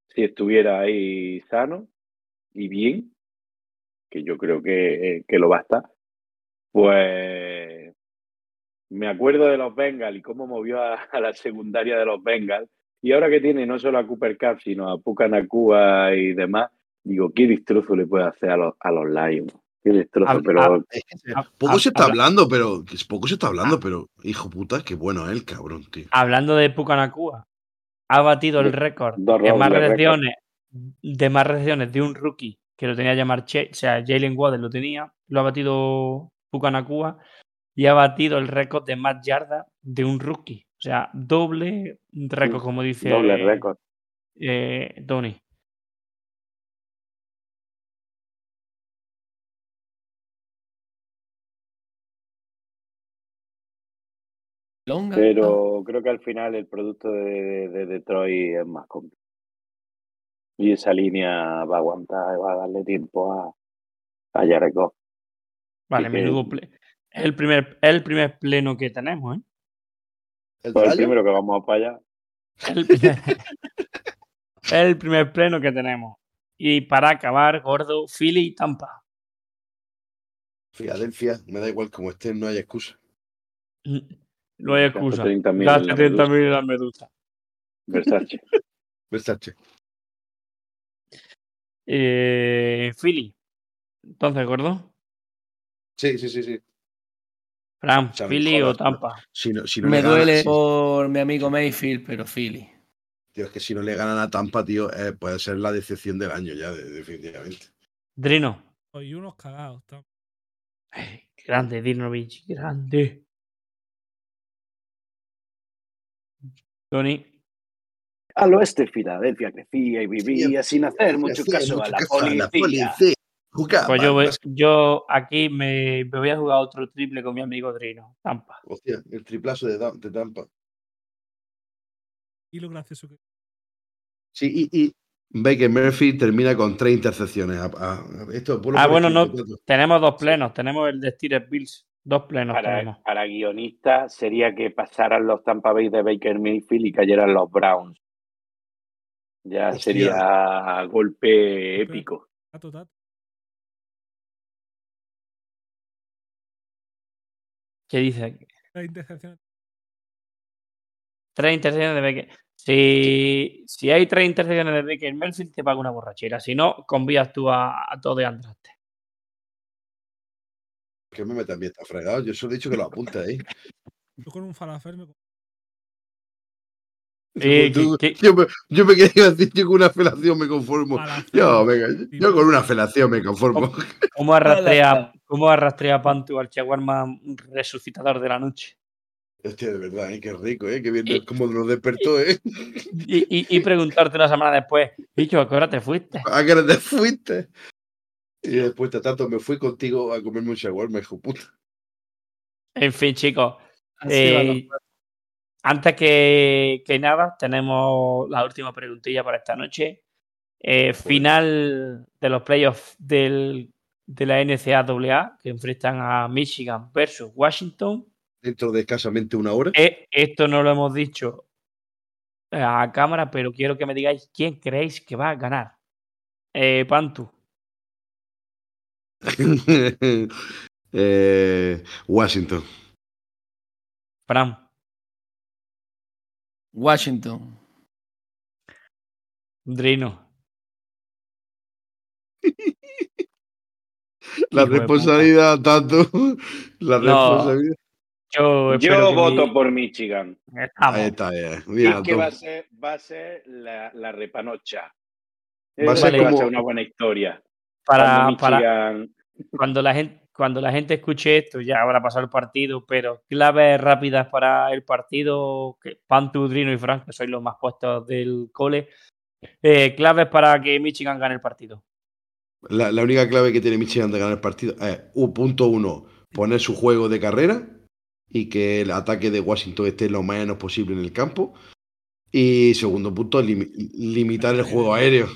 [SPEAKER 3] si estuviera ahí sano y bien, que yo creo que, que lo va a estar, pues me acuerdo de los Bengals y cómo movió a, a la secundaria de los Bengals. Y ahora que tiene no solo a Cooper Cup, sino a Puka Nakua y demás, Digo, ¿qué destrozo le puede hacer a los, a los Lions? Qué destrozo, pero
[SPEAKER 2] poco se está
[SPEAKER 1] habla-
[SPEAKER 2] hablando, pero. Poco se está hablando, pero. Hijo puta, qué bueno es el cabrón, tío.
[SPEAKER 1] Hablando de Pucanacua, ha batido el récord de más recepciones de más recepciones de un rookie que lo tenía llamar Che, o sea, Jalen Waddle lo tenía, lo ha batido Pucanacua y ha batido el récord de más yardas de un rookie. O sea, doble récord, como dice
[SPEAKER 3] doble récord.
[SPEAKER 1] eh, Tony.
[SPEAKER 4] Longa.
[SPEAKER 3] Pero creo que al final el producto de, de Detroit es más complejo. Y esa línea va a aguantar, va a darle tiempo a, a Jared Goff.
[SPEAKER 1] Vale,
[SPEAKER 3] que-
[SPEAKER 1] menudo ple- Es el primer, el primer pleno que tenemos, ¿eh?
[SPEAKER 2] ¿El
[SPEAKER 3] Pues el primero que vamos para allá.
[SPEAKER 1] El primer, es el primer pleno que tenemos. Y para acabar, gordo, Philly y Tampa.
[SPEAKER 2] Filadelfia, me da igual como esté, no hay excusa.
[SPEAKER 1] No hay excusa.
[SPEAKER 3] 30.000 en
[SPEAKER 1] Gaste
[SPEAKER 3] la
[SPEAKER 1] 30.000 en la medusa.
[SPEAKER 3] Versace.
[SPEAKER 2] Versace.
[SPEAKER 1] Eh, Philly. Entonces, gordo.
[SPEAKER 2] Sí, sí, sí, sí.
[SPEAKER 1] Fran,
[SPEAKER 2] O sea,
[SPEAKER 1] Philly o Tampa.
[SPEAKER 2] Si no, si no
[SPEAKER 4] Me
[SPEAKER 2] ganan-
[SPEAKER 4] duele por mi amigo Mayfield, pero Philly.
[SPEAKER 2] Tío, es que si no le ganan a Tampa, tío, eh, puede ser la decepción del año ya, de- definitivamente.
[SPEAKER 1] Drino.
[SPEAKER 5] Hoy unos cagados.
[SPEAKER 1] Ay, grande, Dinovich. Grande. Tony.
[SPEAKER 3] Al oeste, Filadelfia crecía y vivía sin hacer mucho caso a la policía.
[SPEAKER 2] Jugaba,
[SPEAKER 1] Pues yo, yo aquí me, me voy a jugar otro triple con mi amigo Drino. Tampa.
[SPEAKER 2] Hostia, el triplazo de, de Tampa.
[SPEAKER 5] Y lo gracioso que.
[SPEAKER 2] Sí, y, y Baker Murphy termina con tres intercepciones. A- a- esto, ponlo
[SPEAKER 1] Ah, bueno, no. Tenemos dos plenos. Tenemos el de Steelers Bills. Dos plenos
[SPEAKER 3] Para,
[SPEAKER 1] tenemos.
[SPEAKER 3] para guionista sería que pasaran los Tampa Bay de Baker Mayfield y cayeran los Browns. Ya
[SPEAKER 2] Hostia.
[SPEAKER 3] sería golpe épico.
[SPEAKER 5] Tato, tato.
[SPEAKER 1] ¿Qué dice?
[SPEAKER 5] La intercepción.
[SPEAKER 1] Tres intercepciones de Baker. Si, si hay tres intercepciones de Baker Mayfield, te paga una borrachera. Si no, convías tú a, a todo de Andraste.
[SPEAKER 2] Que me también está fregado. Yo solo he dicho que lo apunte ahí.
[SPEAKER 5] Yo con un falafel me.
[SPEAKER 1] Eh,
[SPEAKER 2] Tú-
[SPEAKER 1] que- que-
[SPEAKER 2] yo, me, yo me quería decir, yo con una felación me conformo.
[SPEAKER 5] falafel.
[SPEAKER 2] Yo, venga, yo con una felación me conformo.
[SPEAKER 1] ¿Cómo arrastrea, cómo arrastrea Pantu al Chaguarma resucitador de la noche?
[SPEAKER 2] Hostia, de verdad, ¿eh? qué rico, ¿eh? Qué bien,
[SPEAKER 1] Y-
[SPEAKER 2] cómo nos despertó, ¿eh?
[SPEAKER 1] Y, y- y preguntarte una semana después, bicho, ¿a qué hora te fuiste?
[SPEAKER 2] ¿A qué hora te fuiste? Y después, tanto me fui contigo a comerme un shawarma, hijo puta.
[SPEAKER 1] En fin, chicos. Eh, antes que, que nada, tenemos la última preguntilla para esta noche. Eh, final de los playoffs del, de la NCAA que enfrentan a Michigan versus Washington.
[SPEAKER 2] Dentro de escasamente una hora.
[SPEAKER 1] Eh, esto no lo hemos dicho a cámara, pero quiero que me digáis quién creéis que va a ganar. Eh, Pantu,
[SPEAKER 2] Eh, Washington.
[SPEAKER 1] Fran,
[SPEAKER 4] Washington.
[SPEAKER 1] Drino.
[SPEAKER 2] La responsabilidad, tanto. La
[SPEAKER 1] No.
[SPEAKER 2] responsabilidad.
[SPEAKER 1] Yo,
[SPEAKER 3] Yo voto
[SPEAKER 1] mi-
[SPEAKER 3] por Michigan.
[SPEAKER 1] Estamos.
[SPEAKER 2] Ahí está, ya.
[SPEAKER 3] Y
[SPEAKER 2] Mira,
[SPEAKER 3] que va a ser, va a ser la, la repanocha.
[SPEAKER 2] Va a
[SPEAKER 1] ser
[SPEAKER 3] que va a
[SPEAKER 2] como-
[SPEAKER 3] ser una buena historia.
[SPEAKER 1] Para,
[SPEAKER 3] Cuando
[SPEAKER 1] para cuando la gente cuando la gente escuche esto ya habrá pasado el partido, pero claves rápidas para el partido, que Pantu, Drino y Frank, que sois los más puestos del cole, eh, claves para que Michigan gane el partido.
[SPEAKER 2] La, la única clave que tiene Michigan de ganar el partido es, u- punto uno, poner su juego de carrera y que el ataque de Washington esté lo menos posible en el campo. Y segundo punto, limi- limitar el juego aéreo.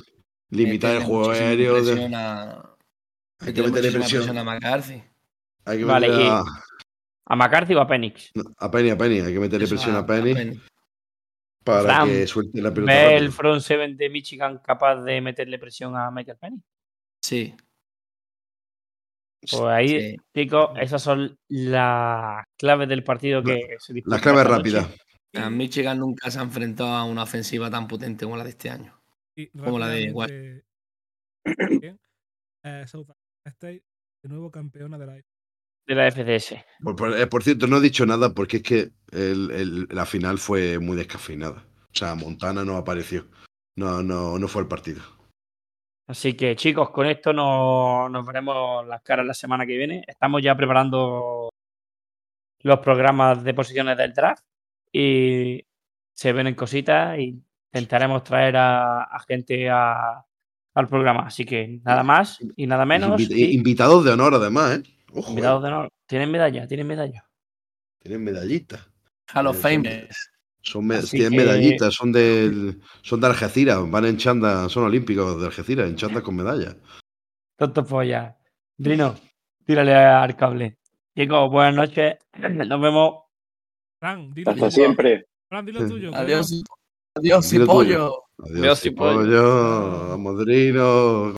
[SPEAKER 2] Limitar el juego aéreo. de-
[SPEAKER 4] presión a-
[SPEAKER 2] hay que
[SPEAKER 4] meterle muchísima
[SPEAKER 2] presión.
[SPEAKER 4] a McCarthy.
[SPEAKER 2] Hay que
[SPEAKER 1] Vale,
[SPEAKER 2] a,
[SPEAKER 1] ¿A McCarthy o a Penix?
[SPEAKER 2] a Penny, a Penny. Hay que meterle
[SPEAKER 4] Eso,
[SPEAKER 2] presión
[SPEAKER 4] a-
[SPEAKER 2] a Penny
[SPEAKER 4] a Penny.
[SPEAKER 2] para
[SPEAKER 1] Fran,
[SPEAKER 2] que suelte la pelota.
[SPEAKER 1] ¿Ve el front seven de Michigan capaz de meterle presión a Michael Penny?
[SPEAKER 4] Sí.
[SPEAKER 1] Pues ahí,
[SPEAKER 4] Sí.
[SPEAKER 1] chicos, esas son las claves del partido que se disputa
[SPEAKER 2] Las claves rápidas.
[SPEAKER 4] Michigan nunca se ha enfrentado a una ofensiva tan potente como la de este año.
[SPEAKER 5] Y
[SPEAKER 4] Como la de
[SPEAKER 5] rápidamente, Bien. Eh, South State, de nuevo campeona de la
[SPEAKER 1] De la FDS.
[SPEAKER 2] Por, por- eh, por cierto, no he dicho nada porque es que el- el- la final fue muy descafeinada. O sea, Montana no apareció. No, no, no fue el partido.
[SPEAKER 1] Así que, chicos, con esto nos, nos veremos las caras la semana que viene. Estamos ya preparando los programas de posiciones del draft y se vienen cositas y intentaremos traer a, a gente a- al programa. Así que nada más y nada menos. Y
[SPEAKER 2] Invitados de honor, además, ¿eh? Ojo,
[SPEAKER 1] invitados
[SPEAKER 2] eh,
[SPEAKER 1] de honor. Tienen medalla, tienen medalla.
[SPEAKER 2] Tienen medallitas.
[SPEAKER 4] Hall of
[SPEAKER 2] Eh,
[SPEAKER 4] Fame.
[SPEAKER 2] Son me-
[SPEAKER 1] Así
[SPEAKER 2] tienen
[SPEAKER 1] que-
[SPEAKER 2] medallitas, son del, son de Algeciras, van en chanda, son olímpicos de Algeciras, en chanda con medallas.
[SPEAKER 1] Tonto polla. Drino, tírale al cable. Chicos, buenas noches. Nos vemos.
[SPEAKER 5] Fran, dilo
[SPEAKER 3] Hasta
[SPEAKER 5] tuyo.
[SPEAKER 3] siempre.
[SPEAKER 5] Fran, dilo tuyo.
[SPEAKER 4] Adiós. Adiós y pollo.
[SPEAKER 2] Adiós,
[SPEAKER 1] Adiós, y pollo.
[SPEAKER 2] pollo, vamos, Drino,